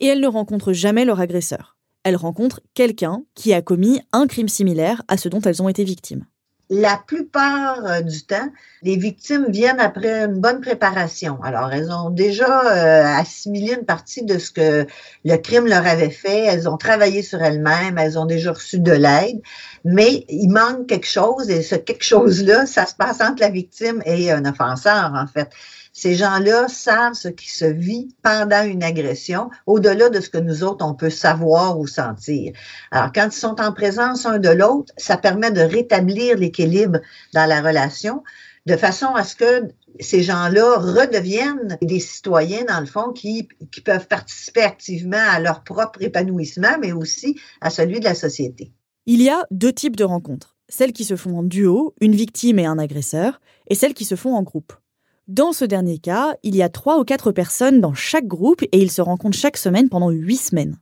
Et elles ne rencontrent jamais leur agresseur. Elles rencontrent quelqu'un qui a commis un crime similaire à ce dont elles ont été victimes la plupart euh, du temps, les victimes viennent après une bonne préparation. Alors, elles ont déjà euh, assimilé une partie de ce que le crime leur avait fait. Elles ont travaillé sur elles-mêmes. Elles ont déjà reçu de l'aide. Mais il manque quelque chose et ce quelque chose-là, ça se passe entre la victime et un offenseur, en fait. Ces gens-là savent ce qui se vit pendant une agression, au-delà de ce que nous autres, on peut savoir ou sentir. Alors, quand ils sont en présence un de l'autre, ça permet de rétablir l'équilibre dans la relation de façon à ce que ces gens-là redeviennent des citoyens, dans le fond, qui, qui peuvent participer activement à leur propre épanouissement, mais aussi à celui de la société. Il y a deux types de rencontres. Celles qui se font en duo, une victime et un agresseur, et celles qui se font en groupe. Dans ce dernier cas, il y a trois ou quatre personnes dans chaque groupe et ils se rencontrent chaque semaine pendant huit semaines.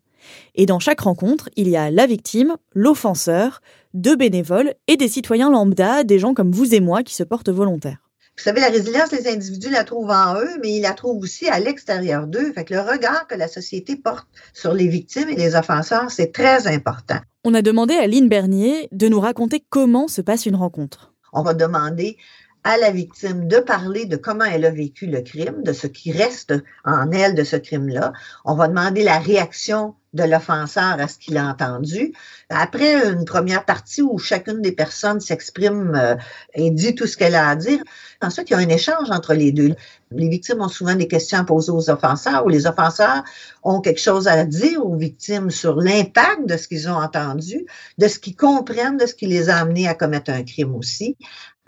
Et dans chaque rencontre, il y a la victime, l'offenseur, deux bénévoles et des citoyens lambda, des gens comme vous et moi qui se portent volontaires. Vous savez, la résilience, les individus la trouvent en eux, mais ils la trouvent aussi à l'extérieur d'eux. Fait que le regard que la société porte sur les victimes et les offenseurs, c'est très important. On a demandé à Lynn Bernier de nous raconter comment se passe une rencontre. On va demander à la victime de parler de comment elle a vécu le crime, de ce qui reste en elle de ce crime-là. On va demander la réaction de l'offenseur à ce qu'il a entendu. Après une première partie où chacune des personnes s'exprime euh, et dit tout ce qu'elle a à dire, ensuite il y a un échange entre les deux. Les victimes ont souvent des questions à poser aux offenseurs ou les offenseurs ont quelque chose à dire aux victimes sur l'impact de ce qu'ils ont entendu, de ce qu'ils comprennent, de ce qui les a amenés à commettre un crime aussi.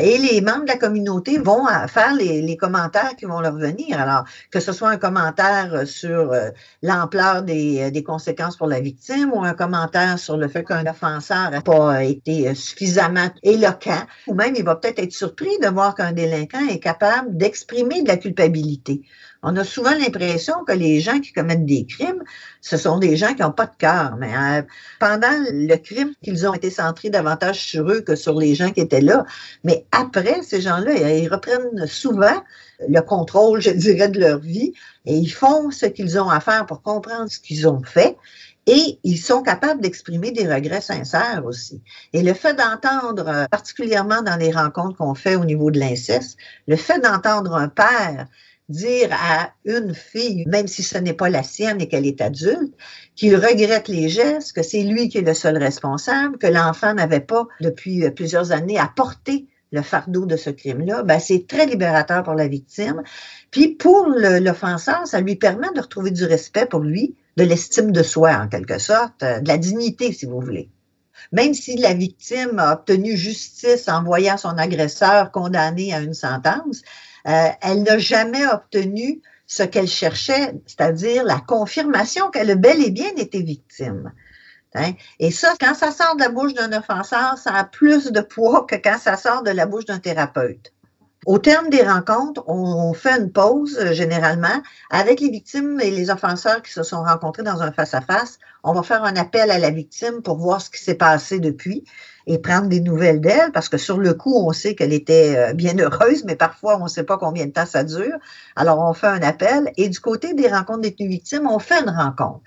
Et les membres de la communauté vont faire les, commentaires qui vont leur venir. Alors, que ce soit un commentaire sur euh, l'ampleur des, des, conséquences pour la victime ou un commentaire sur le fait qu'un offenseur n'a pas été suffisamment éloquent, ou même il va peut-être être surpris de voir qu'un délinquant est capable d'exprimer de la culpabilité. On a souvent l'impression que les gens qui commettent des crimes, ce sont des gens qui n'ont pas de cœur. Mais euh, pendant le crime, qu'ils ont été centrés davantage sur eux que sur les gens qui étaient là. Mais après, ces gens-là, ils reprennent souvent le contrôle, je dirais, de leur vie et ils font ce qu'ils ont à faire pour comprendre ce qu'ils ont fait. Et ils sont capables d'exprimer des regrets sincères aussi. Et le fait d'entendre, euh, particulièrement dans les rencontres qu'on fait au niveau de l'inceste, le fait d'entendre un père dire à une fille, même si ce n'est pas la sienne et qu'elle est adulte, qu'il regrette les gestes, que c'est lui qui est le seul responsable, que l'enfant n'avait pas, depuis euh, plusieurs années, à porter le fardeau de ce crime-là, ben c'est très libérateur pour la victime. Puis pour l'offenseur, ça lui permet de retrouver du respect pour lui, de l'estime de soi en quelque sorte, euh, de la dignité si vous voulez. Même si la victime a obtenu justice en voyant son agresseur condamné à une sentence, euh, elle n'a jamais obtenu ce qu'elle cherchait, c'est-à-dire la confirmation qu'elle a bel et bien été victime. Hein? Et ça, quand ça sort de la bouche d'un offenseur, ça a plus de poids que quand ça sort de la bouche d'un thérapeute. Au terme des rencontres, on fait une pause euh, généralement avec les victimes et les offenseurs qui se sont rencontrés dans un face-à-face. On va faire un appel à la victime pour voir ce qui s'est passé depuis et prendre des nouvelles d'elle parce que sur le coup, on sait qu'elle était euh, bien heureuse, mais parfois, on ne sait pas combien de temps ça dure. Alors, on fait un appel et du côté des rencontres détenues victimes, on fait une rencontre.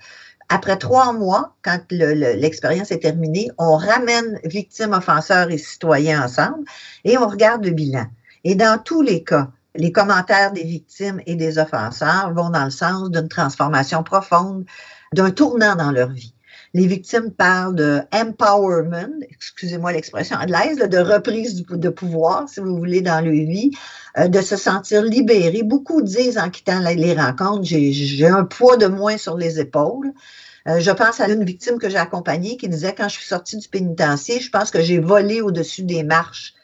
Après trois mois, quand l'expérience est terminée, on ramène victimes, offenseurs et citoyens ensemble et on regarde le bilan. Et dans tous les cas, les commentaires des victimes et des offenseurs vont dans le sens d'une transformation profonde, d'un tournant dans leur vie. Les victimes parlent de empowerment, excusez-moi l'expression anglaise, de reprise de pouvoir, si vous voulez, dans leur vie, euh, de se sentir libéré. Beaucoup disent en quittant les rencontres, j'ai un poids de moins sur les épaules. Euh, je pense à une victime que j'ai accompagnée qui disait quand je suis sortie du pénitencier, je pense que j'ai volé au-dessus des marches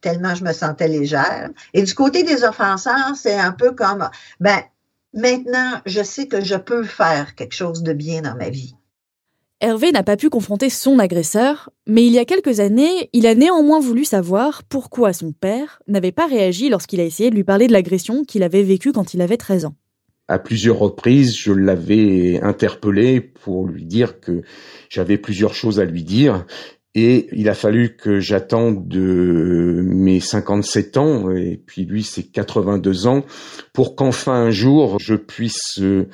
tellement je me sentais légère. Et du côté des offenseurs, c'est un peu comme, ben, maintenant, je sais que je peux faire quelque chose de bien dans ma vie. Hervé n'a pas pu confronter son agresseur, mais il y a quelques années, il a néanmoins voulu savoir pourquoi son père n'avait pas réagi lorsqu'il a essayé de lui parler de l'agression qu'il avait vécue quand il avait 13 ans. À plusieurs reprises, je l'avais interpellé pour lui dire que j'avais plusieurs choses à lui dire et il a fallu que j'attende de mes 57 ans, et puis lui c'est 82 ans, pour qu'enfin un jour je puisse euh,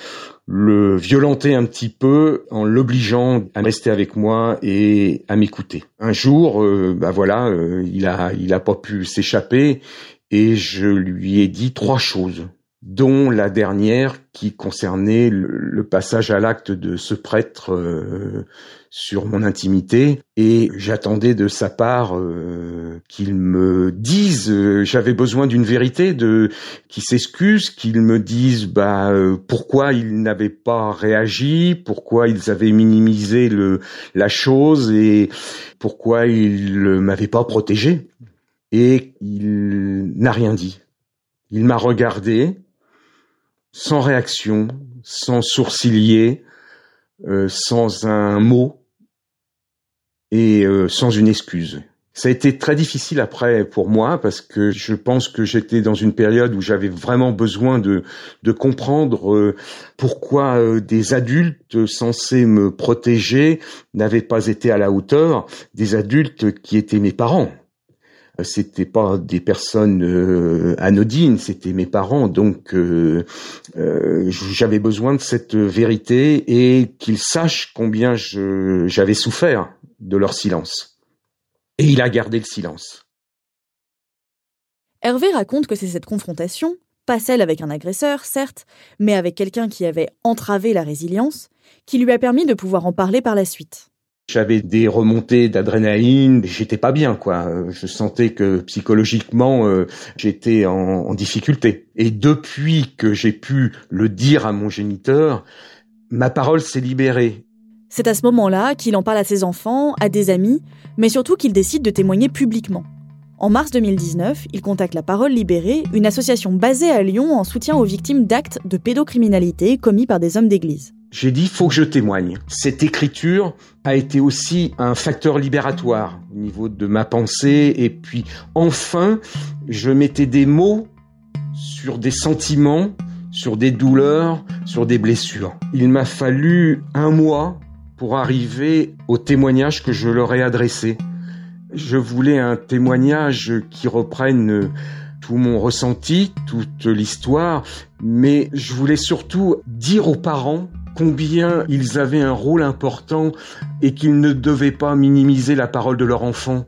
le violenter un petit peu en l'obligeant à rester avec moi et à m'écouter. Un jour, euh, bah voilà, euh, il a il a pas pu s'échapper et je lui ai dit trois choses dont la dernière qui concernait le, passage à l'acte de ce prêtre euh, sur mon intimité et j'attendais de sa part euh, qu'il me dise euh, j'avais besoin d'une vérité de qu'il s'excuse qu'il me dise bah pourquoi ils n'avaient pas réagi pourquoi ils avaient minimisé le la chose et pourquoi ils m'avaient pas protégé. Et il n'a rien dit. Il m'a regardé sans réaction, sans sourcilier, euh, sans un mot et euh, sans une excuse. Ça a été très difficile après pour moi parce que je pense que j'étais dans une période où j'avais vraiment besoin de, de comprendre euh, pourquoi des adultes censés me protéger n'avaient pas été à la hauteur des adultes qui étaient mes parents c'était pas des personnes euh, anodines, c'était mes parents, donc euh, euh, j'avais besoin de cette vérité et qu'ils sachent combien j'avais souffert de leur silence. Et il a gardé le silence. Hervé raconte que c'est cette confrontation, pas celle avec un agresseur, certes, mais avec quelqu'un qui avait entravé la résilience, qui lui a permis de pouvoir en parler par la suite. J'avais des remontées d'adrénaline, j'étais pas bien quoi. Je sentais que psychologiquement euh, j'étais en, difficulté. Et depuis que j'ai pu le dire à mon géniteur, ma parole s'est libérée. C'est à ce moment-là qu'il en parle à ses enfants, à des amis, mais surtout qu'il décide de témoigner publiquement. En mars 2019, il contacte La Parole Libérée, une association basée à Lyon en soutien aux victimes d'actes de pédocriminalité commis par des hommes d'église j'ai dit faut que je témoigne. Cette écriture a été aussi un facteur libératoire au niveau de ma pensée et puis enfin je mettais des mots sur des sentiments, sur des douleurs, sur des blessures. Il m'a fallu un mois pour arriver au témoignage que je leur ai adressé. Je voulais un témoignage qui reprenne tout mon ressenti, toute l'histoire, mais je voulais surtout dire aux parents combien ils avaient un rôle important et qu'ils ne devaient pas minimiser la parole de leur enfant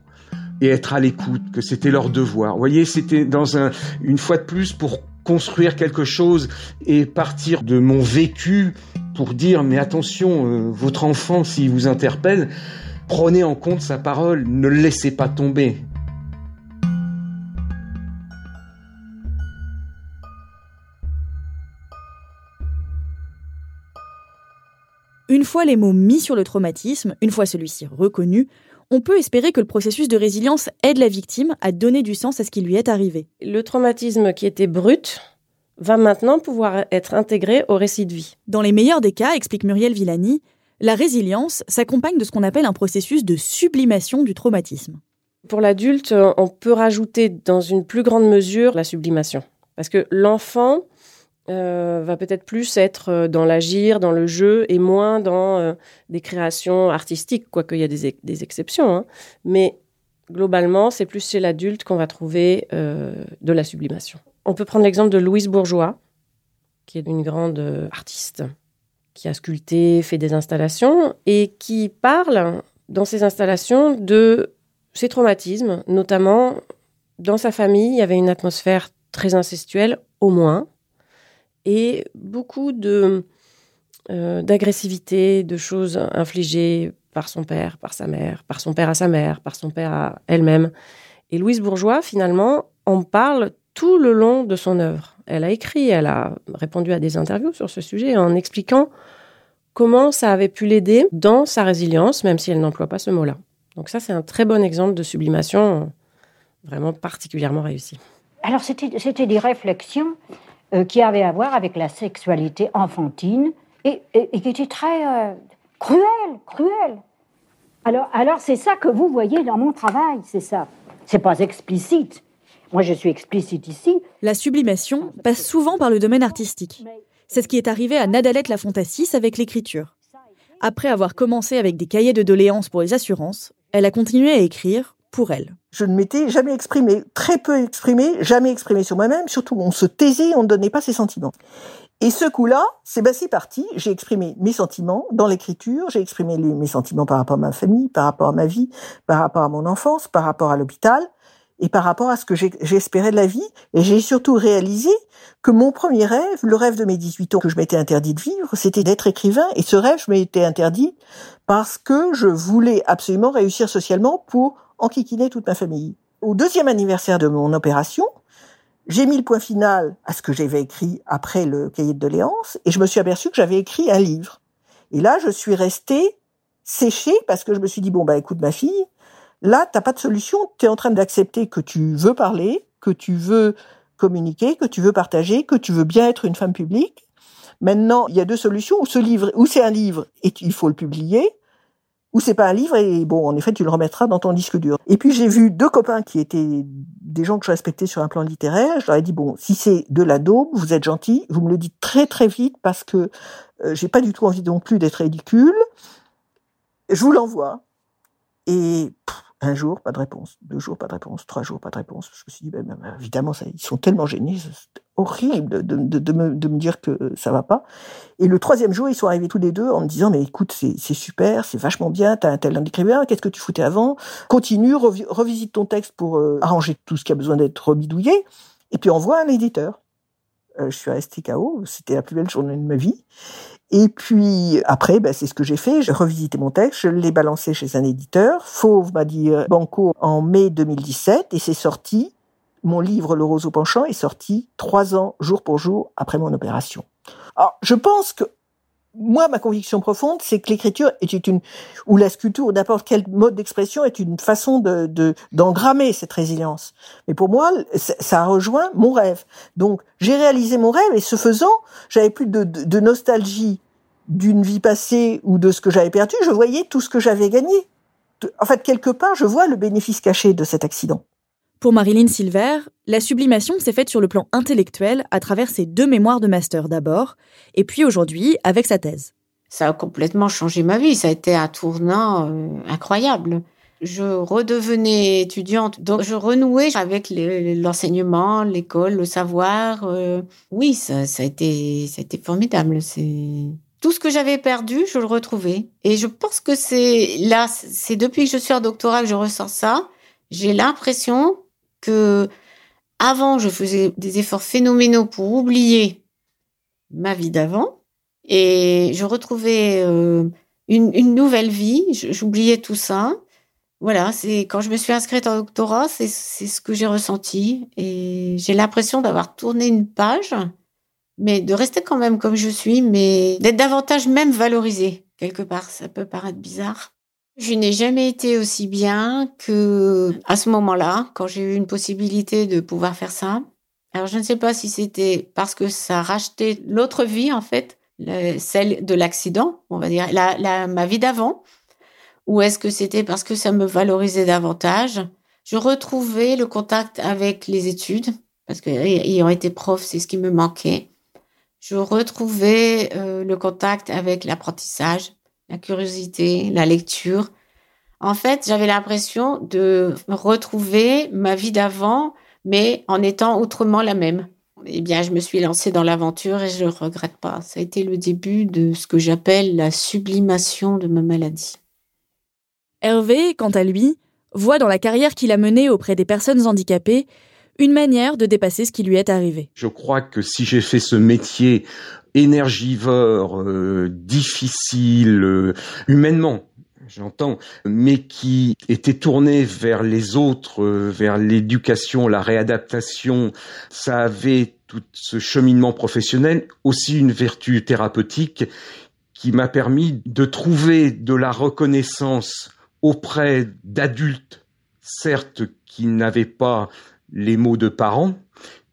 et être à l'écoute, que c'était leur devoir. Vous voyez, c'était dans un, une fois de plus pour construire quelque chose et partir de mon vécu pour dire, mais attention, euh, votre enfant, s'il vous interpelle, prenez en compte sa parole, ne le laissez pas tomber. Une fois les mots mis sur le traumatisme, une fois celui-ci reconnu, on peut espérer que le processus de résilience aide la victime à donner du sens à ce qui lui est arrivé. Le traumatisme qui était brut va maintenant pouvoir être intégré au récit de vie. Dans les meilleurs des cas, explique Muriel Villani, la résilience s'accompagne de ce qu'on appelle un processus de sublimation du traumatisme. Pour l'adulte, on peut rajouter dans une plus grande mesure la sublimation. Parce que l'enfant, euh, va peut-être plus être euh, dans l'agir, dans le jeu, et moins dans euh, des créations artistiques, quoique il y a des, exceptions. Hein. Mais globalement, c'est plus chez l'adulte qu'on va trouver de la sublimation. On peut prendre l'exemple de Louise Bourgeois, qui est une grande artiste, qui a sculpté, fait des installations, et qui parle dans ses installations de ses traumatismes, notamment dans sa famille, il y avait une atmosphère très incestuelle, au moins, et beaucoup de euh, d'agressivité, de choses infligées par son père, par sa mère, par son père à sa mère, par son père à elle-même. Et Louise Bourgeois, finalement, en parle tout le long de son œuvre. Elle a écrit, elle a répondu à des interviews sur ce sujet en expliquant comment ça avait pu l'aider dans sa résilience, même si elle n'emploie pas ce mot-là. Donc ça, c'est un très bon exemple de sublimation vraiment particulièrement réussi. Alors, c'était des réflexions euh, qui avait à voir avec la sexualité enfantine et, qui était très, euh, cruel, cruel. Alors, alors c'est ça que vous voyez dans mon travail, c'est ça. C'est pas explicite. Moi, je suis explicite ici. La sublimation passe souvent par le domaine artistique. C'est ce qui est arrivé à Nadalette Lafontassis avec l'écriture. Après avoir commencé avec des cahiers de doléances pour les assurances, elle a continué à écrire pour elle. Je ne m'étais jamais exprimée, très peu exprimée, jamais exprimée sur moi-même, surtout on se taisait, on ne donnait pas ses sentiments. Et ce coup-là, c'est bah, parti, j'ai exprimé mes sentiments dans l'écriture, j'ai exprimé mes sentiments par rapport à ma famille, par rapport à ma vie, par rapport à mon enfance, par rapport à l'hôpital, et par rapport à ce que j'espérais de la vie. Et j'ai surtout réalisé que mon premier rêve, le rêve de mes 18 ans que je m'étais interdit de vivre, c'était d'être écrivain. Et ce rêve, je m'étais interdit parce que je voulais absolument réussir socialement pour enquiquiner toute ma famille. Au deuxième anniversaire de mon opération, j'ai mis le point final à ce que j'avais écrit après le cahier de doléances et je me suis aperçu que j'avais écrit un livre. Et là, je suis restée séchée parce que je me suis dit, bon, bah, écoute, ma fille, Là, t'as pas de solution. Tu es en train d'accepter que tu veux parler, que tu veux communiquer, que tu veux partager, que tu veux bien être une femme publique. Maintenant, il y a deux solutions. Ou ce livre, ou c'est un livre et il faut le publier, ou c'est pas un livre et bon, en effet, tu le remettras dans ton disque dur. Et puis j'ai vu deux copains qui étaient des gens que je respectais sur un plan littéraire. Je leur ai dit bon, si c'est de la daube, vous êtes gentils, vous me le dites très très vite parce que euh, j'ai pas du tout envie non plus d'être ridicule. Je vous l'envoie. Et un jour, pas de réponse. Deux jours, pas de réponse. Trois jours, pas de réponse. Je me suis dit, ben, ben, ben évidemment, ça, ils sont tellement gênés. C'est horrible de, me, dire que ça va pas. Et le troisième jour, ils sont arrivés tous les deux en me disant, mais écoute, c'est super, c'est vachement bien, t'as un tel écrivain, qu'est-ce que tu foutais avant? Continue, revisite ton texte pour euh, arranger tout ce qui a besoin d'être rebidouillé. Et puis envoie un éditeur. Euh, je suis restée KO, c'était la plus belle journée de ma vie. Et puis après, ben, c'est ce que j'ai fait. J'ai revisité mon texte, je l'ai balancé chez un éditeur. Fauve m'a dit euh, Banco en mai 2017 et c'est sorti. Mon livre Le Roseau penchant est sorti trois ans jour pour jour après mon opération. Alors, je pense que moi, ma conviction profonde, c'est que l'écriture est une, ou la sculpture, ou n'importe quel mode d'expression est une façon de, d'engrammer cette résilience. Mais pour moi, ça rejoint mon rêve. Donc, j'ai réalisé mon rêve et ce faisant, j'avais plus de, de nostalgie d'une vie passée ou de ce que j'avais perdu. Je voyais tout ce que j'avais gagné. En fait, quelque part, je vois le bénéfice caché de cet accident. Pour Marilyn Silver, la sublimation s'est faite sur le plan intellectuel à travers ses deux mémoires de master d'abord, et puis aujourd'hui avec sa thèse. Ça a complètement changé ma vie, ça a été un tournant euh, incroyable. Je redevenais étudiante, donc je renouais avec l'enseignement, l'école, le savoir. Euh, oui, ça, a été, ça a été formidable. Tout ce que j'avais perdu, je le retrouvais. Et je pense que c'est là, c'est depuis que je suis en doctorat que je ressens ça. J'ai l'impression que avant, je faisais des efforts phénoménaux pour oublier ma vie d'avant et je retrouvais euh, une, nouvelle vie. J'oubliais tout ça. Voilà, c'est quand je me suis inscrite en doctorat, c'est ce que j'ai ressenti et j'ai l'impression d'avoir tourné une page, mais de rester quand même comme je suis, mais d'être davantage même valorisée quelque part. Ça peut paraître bizarre. Je n'ai jamais été aussi bien que à ce moment-là, quand j'ai eu une possibilité de pouvoir faire ça. Alors, je ne sais pas si c'était parce que ça rachetait l'autre vie, en fait, celle de l'accident, on va dire, la, ma vie d'avant, ou est-ce que c'était parce que ça me valorisait davantage. Je retrouvais le contact avec les études, parce que ayant été prof, c'est ce qui me manquait. Je retrouvais euh, le contact avec l'apprentissage la curiosité, la lecture. En fait, j'avais l'impression de retrouver ma vie d'avant, mais en étant autrement la même. Eh bien, je me suis lancée dans l'aventure et je ne regrette pas. Ça a été le début de ce que j'appelle la sublimation de ma maladie. Hervé, quant à lui, voit dans la carrière qu'il a menée auprès des personnes handicapées une manière de dépasser ce qui lui est arrivé. Je crois que si j'ai fait ce métier énergivore, euh, difficile, euh, humainement, j'entends, mais qui était tourné vers les autres, euh, vers l'éducation, la réadaptation, ça avait tout ce cheminement professionnel, aussi une vertu thérapeutique qui m'a permis de trouver de la reconnaissance auprès d'adultes, certes qui n'avaient pas les mots de parents,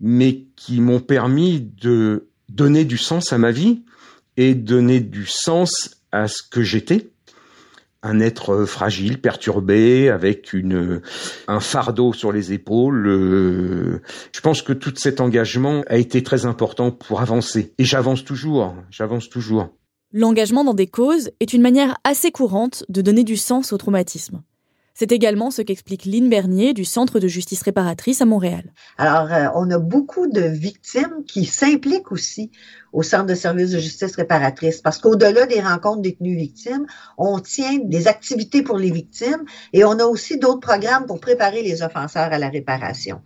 mais qui m'ont permis de donner du sens à ma vie et donner du sens à ce que j'étais un être fragile, perturbé, avec une un fardeau sur les épaules. Euh, je pense que tout cet engagement a été très important pour avancer. Et j'avance toujours, j'avance toujours. L'engagement dans des causes est une manière assez courante de donner du sens au traumatisme. C'est également ce qu'explique Lynn Bernier du Centre de justice réparatrice à Montréal. Alors, euh, on a beaucoup de victimes qui s'impliquent aussi au Centre de services de justice réparatrice parce qu'au-delà des rencontres détenues-victimes, on tient des activités pour les victimes et on a aussi d'autres programmes pour préparer les offenseurs à la réparation.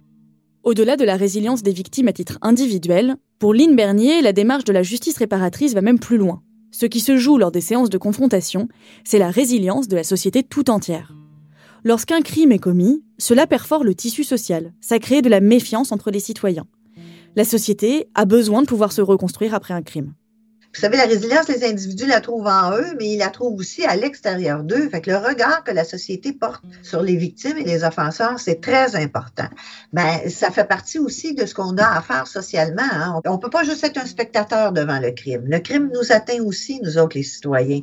Au-delà de la résilience des victimes à titre individuel, pour Lynn Bernier, la démarche de la justice réparatrice va même plus loin. Ce qui se joue lors des séances de confrontation, c'est la résilience de la société tout entière. Lorsqu'un crime est commis, cela perfore le tissu social, ça crée de la méfiance entre les citoyens. La société a besoin de pouvoir se reconstruire après un crime. Vous savez, la résilience, les individus la trouvent en eux, mais ils la trouvent aussi à l'extérieur d'eux. Fait que le regard que la société porte sur les victimes et les offenseurs, c'est très important. Mais ben, ça fait partie aussi de ce qu'on a à faire socialement. Hein. On peut pas juste être un spectateur devant le crime. Le crime nous atteint aussi, nous autres, les citoyens.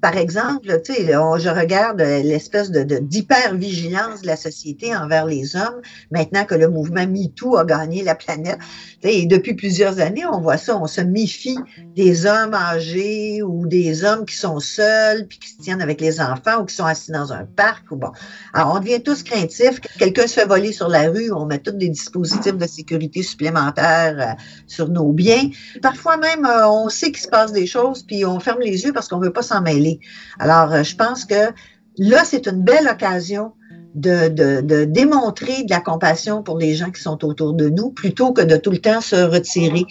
Par exemple, tu sais, je regarde l'espèce de, d'hyper-vigilance de la société envers les hommes, maintenant que le mouvement MeToo a gagné la planète. Et depuis plusieurs années, on voit ça, on se méfie des hommes âgés ou des hommes qui sont seuls puis qui se tiennent avec les enfants ou qui sont assis dans un parc ou bon. Alors, on devient tous craintifs. Quelqu'un se fait voler sur la rue, on met tous des dispositifs de sécurité supplémentaires euh, sur nos biens. Parfois même, euh, on sait qu'il se passe des choses puis on ferme les yeux parce qu'on veut pas s'en mêler. Alors, euh, je pense que là, c'est une belle occasion de, démontrer de la compassion pour les gens qui sont autour de nous plutôt que de tout le temps se retirer.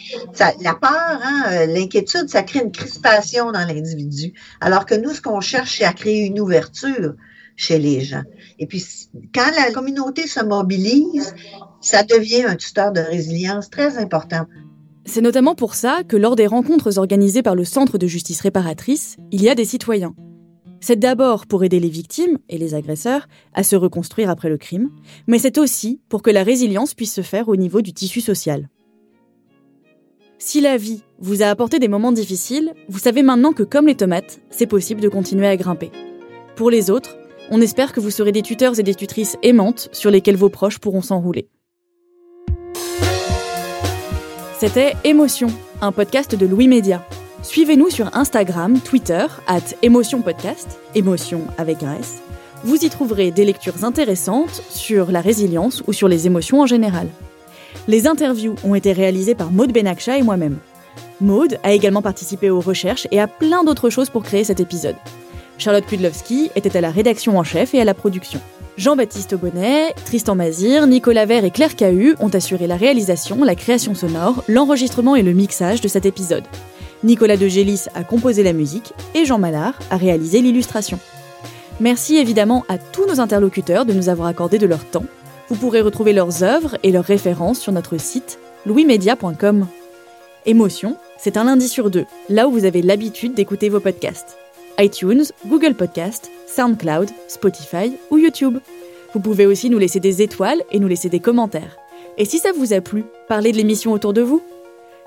La peur, hein, euh, l'inquiétude, ça crée une crispation dans l'individu. Alors que nous, ce qu'on cherche, c'est à créer une ouverture chez les gens. Et puis, quand la communauté se mobilise, ça devient un tuteur de résilience très important. C'est notamment pour ça que lors des rencontres organisées par le Centre de justice réparatrice, il y a des citoyens c'est d'abord pour aider les victimes et les agresseurs à se reconstruire après le crime, mais c'est aussi pour que la résilience puisse se faire au niveau du tissu social. Si la vie vous a apporté des moments difficiles, vous savez maintenant que comme les tomates, c'est possible de continuer à grimper. Pour les autres, on espère que vous serez des tuteurs et des tutrices aimantes sur lesquels vos proches pourront s'enrouler. C'était Émotion, un podcast de Louis Média. Suivez-nous sur Instagram, Twitter, at Émotion Podcast, émotion avec un S. Vous y trouverez des lectures intéressantes sur la résilience ou sur les émotions en général. Les interviews ont été réalisées par Maude Benakcha et moi-même. Maude a également participé aux recherches et à plein d'autres choses pour créer cet épisode. Charlotte Pudlowski était à la rédaction en chef et à la production. Jean-Baptiste Bonnet, Tristan Mazir, Nicolas Vert et Claire Cahu ont assuré la réalisation, la création sonore, l'enregistrement et le mixage de cet épisode. Nicolas de Gélis a composé la musique et Jean Mallard a réalisé l'illustration. Merci évidemment à tous nos interlocuteurs de nous avoir accordé de leur temps. Vous pourrez retrouver leurs œuvres et leurs références sur notre site louismedia.com. Émotion, c'est un lundi sur deux, là où vous avez l'habitude d'écouter vos podcasts. iTunes, Google Podcast, SoundCloud, Spotify ou YouTube. Vous pouvez aussi nous laisser des étoiles et nous laisser des commentaires. Et si ça vous a plu, parlez de l'émission autour de vous.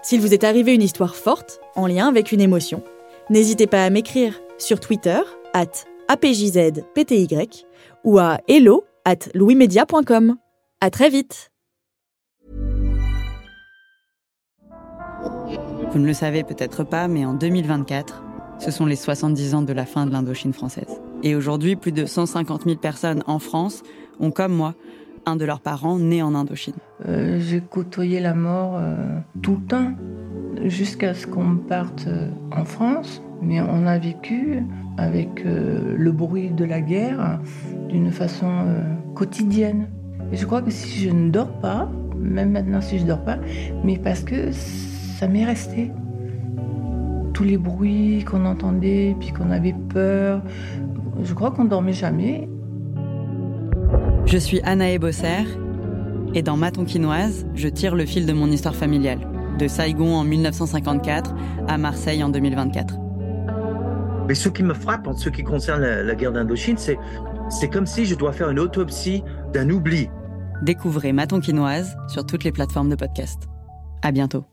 S'il vous est arrivé une histoire forte, en lien avec une émotion, n'hésitez pas à m'écrire sur Twitter, at apjzpty, ou à hello. À très vite! Vous ne le savez peut-être pas, mais en 2024, ce sont les 70 ans de la fin de l'Indochine française. Et aujourd'hui, plus de 150 000 personnes en France ont, comme moi, un de leurs parents né en Indochine. Euh, j'ai côtoyé la mort euh, tout le temps, jusqu'à ce qu'on parte euh, en France. Mais on a vécu avec le bruit de la guerre d'une façon quotidienne. Je crois que si je ne dors pas, même maintenant si je ne dors pas, mais parce que ça m'est resté. Tous les bruits qu'on entendait, puis qu'on avait peur, je crois qu'on dormait jamais. Je suis Anaë Bosser et dans Ma Tonkinoise, je tire le fil de mon histoire familiale, de Saigon en 1954 à Marseille en 2024. Mais ce qui me frappe en ce qui concerne la, guerre d'Indochine, c'est, c'est comme si je dois faire une autopsie d'un oubli. Découvrez Ma Tonkinoise sur toutes les plateformes de podcast. À bientôt.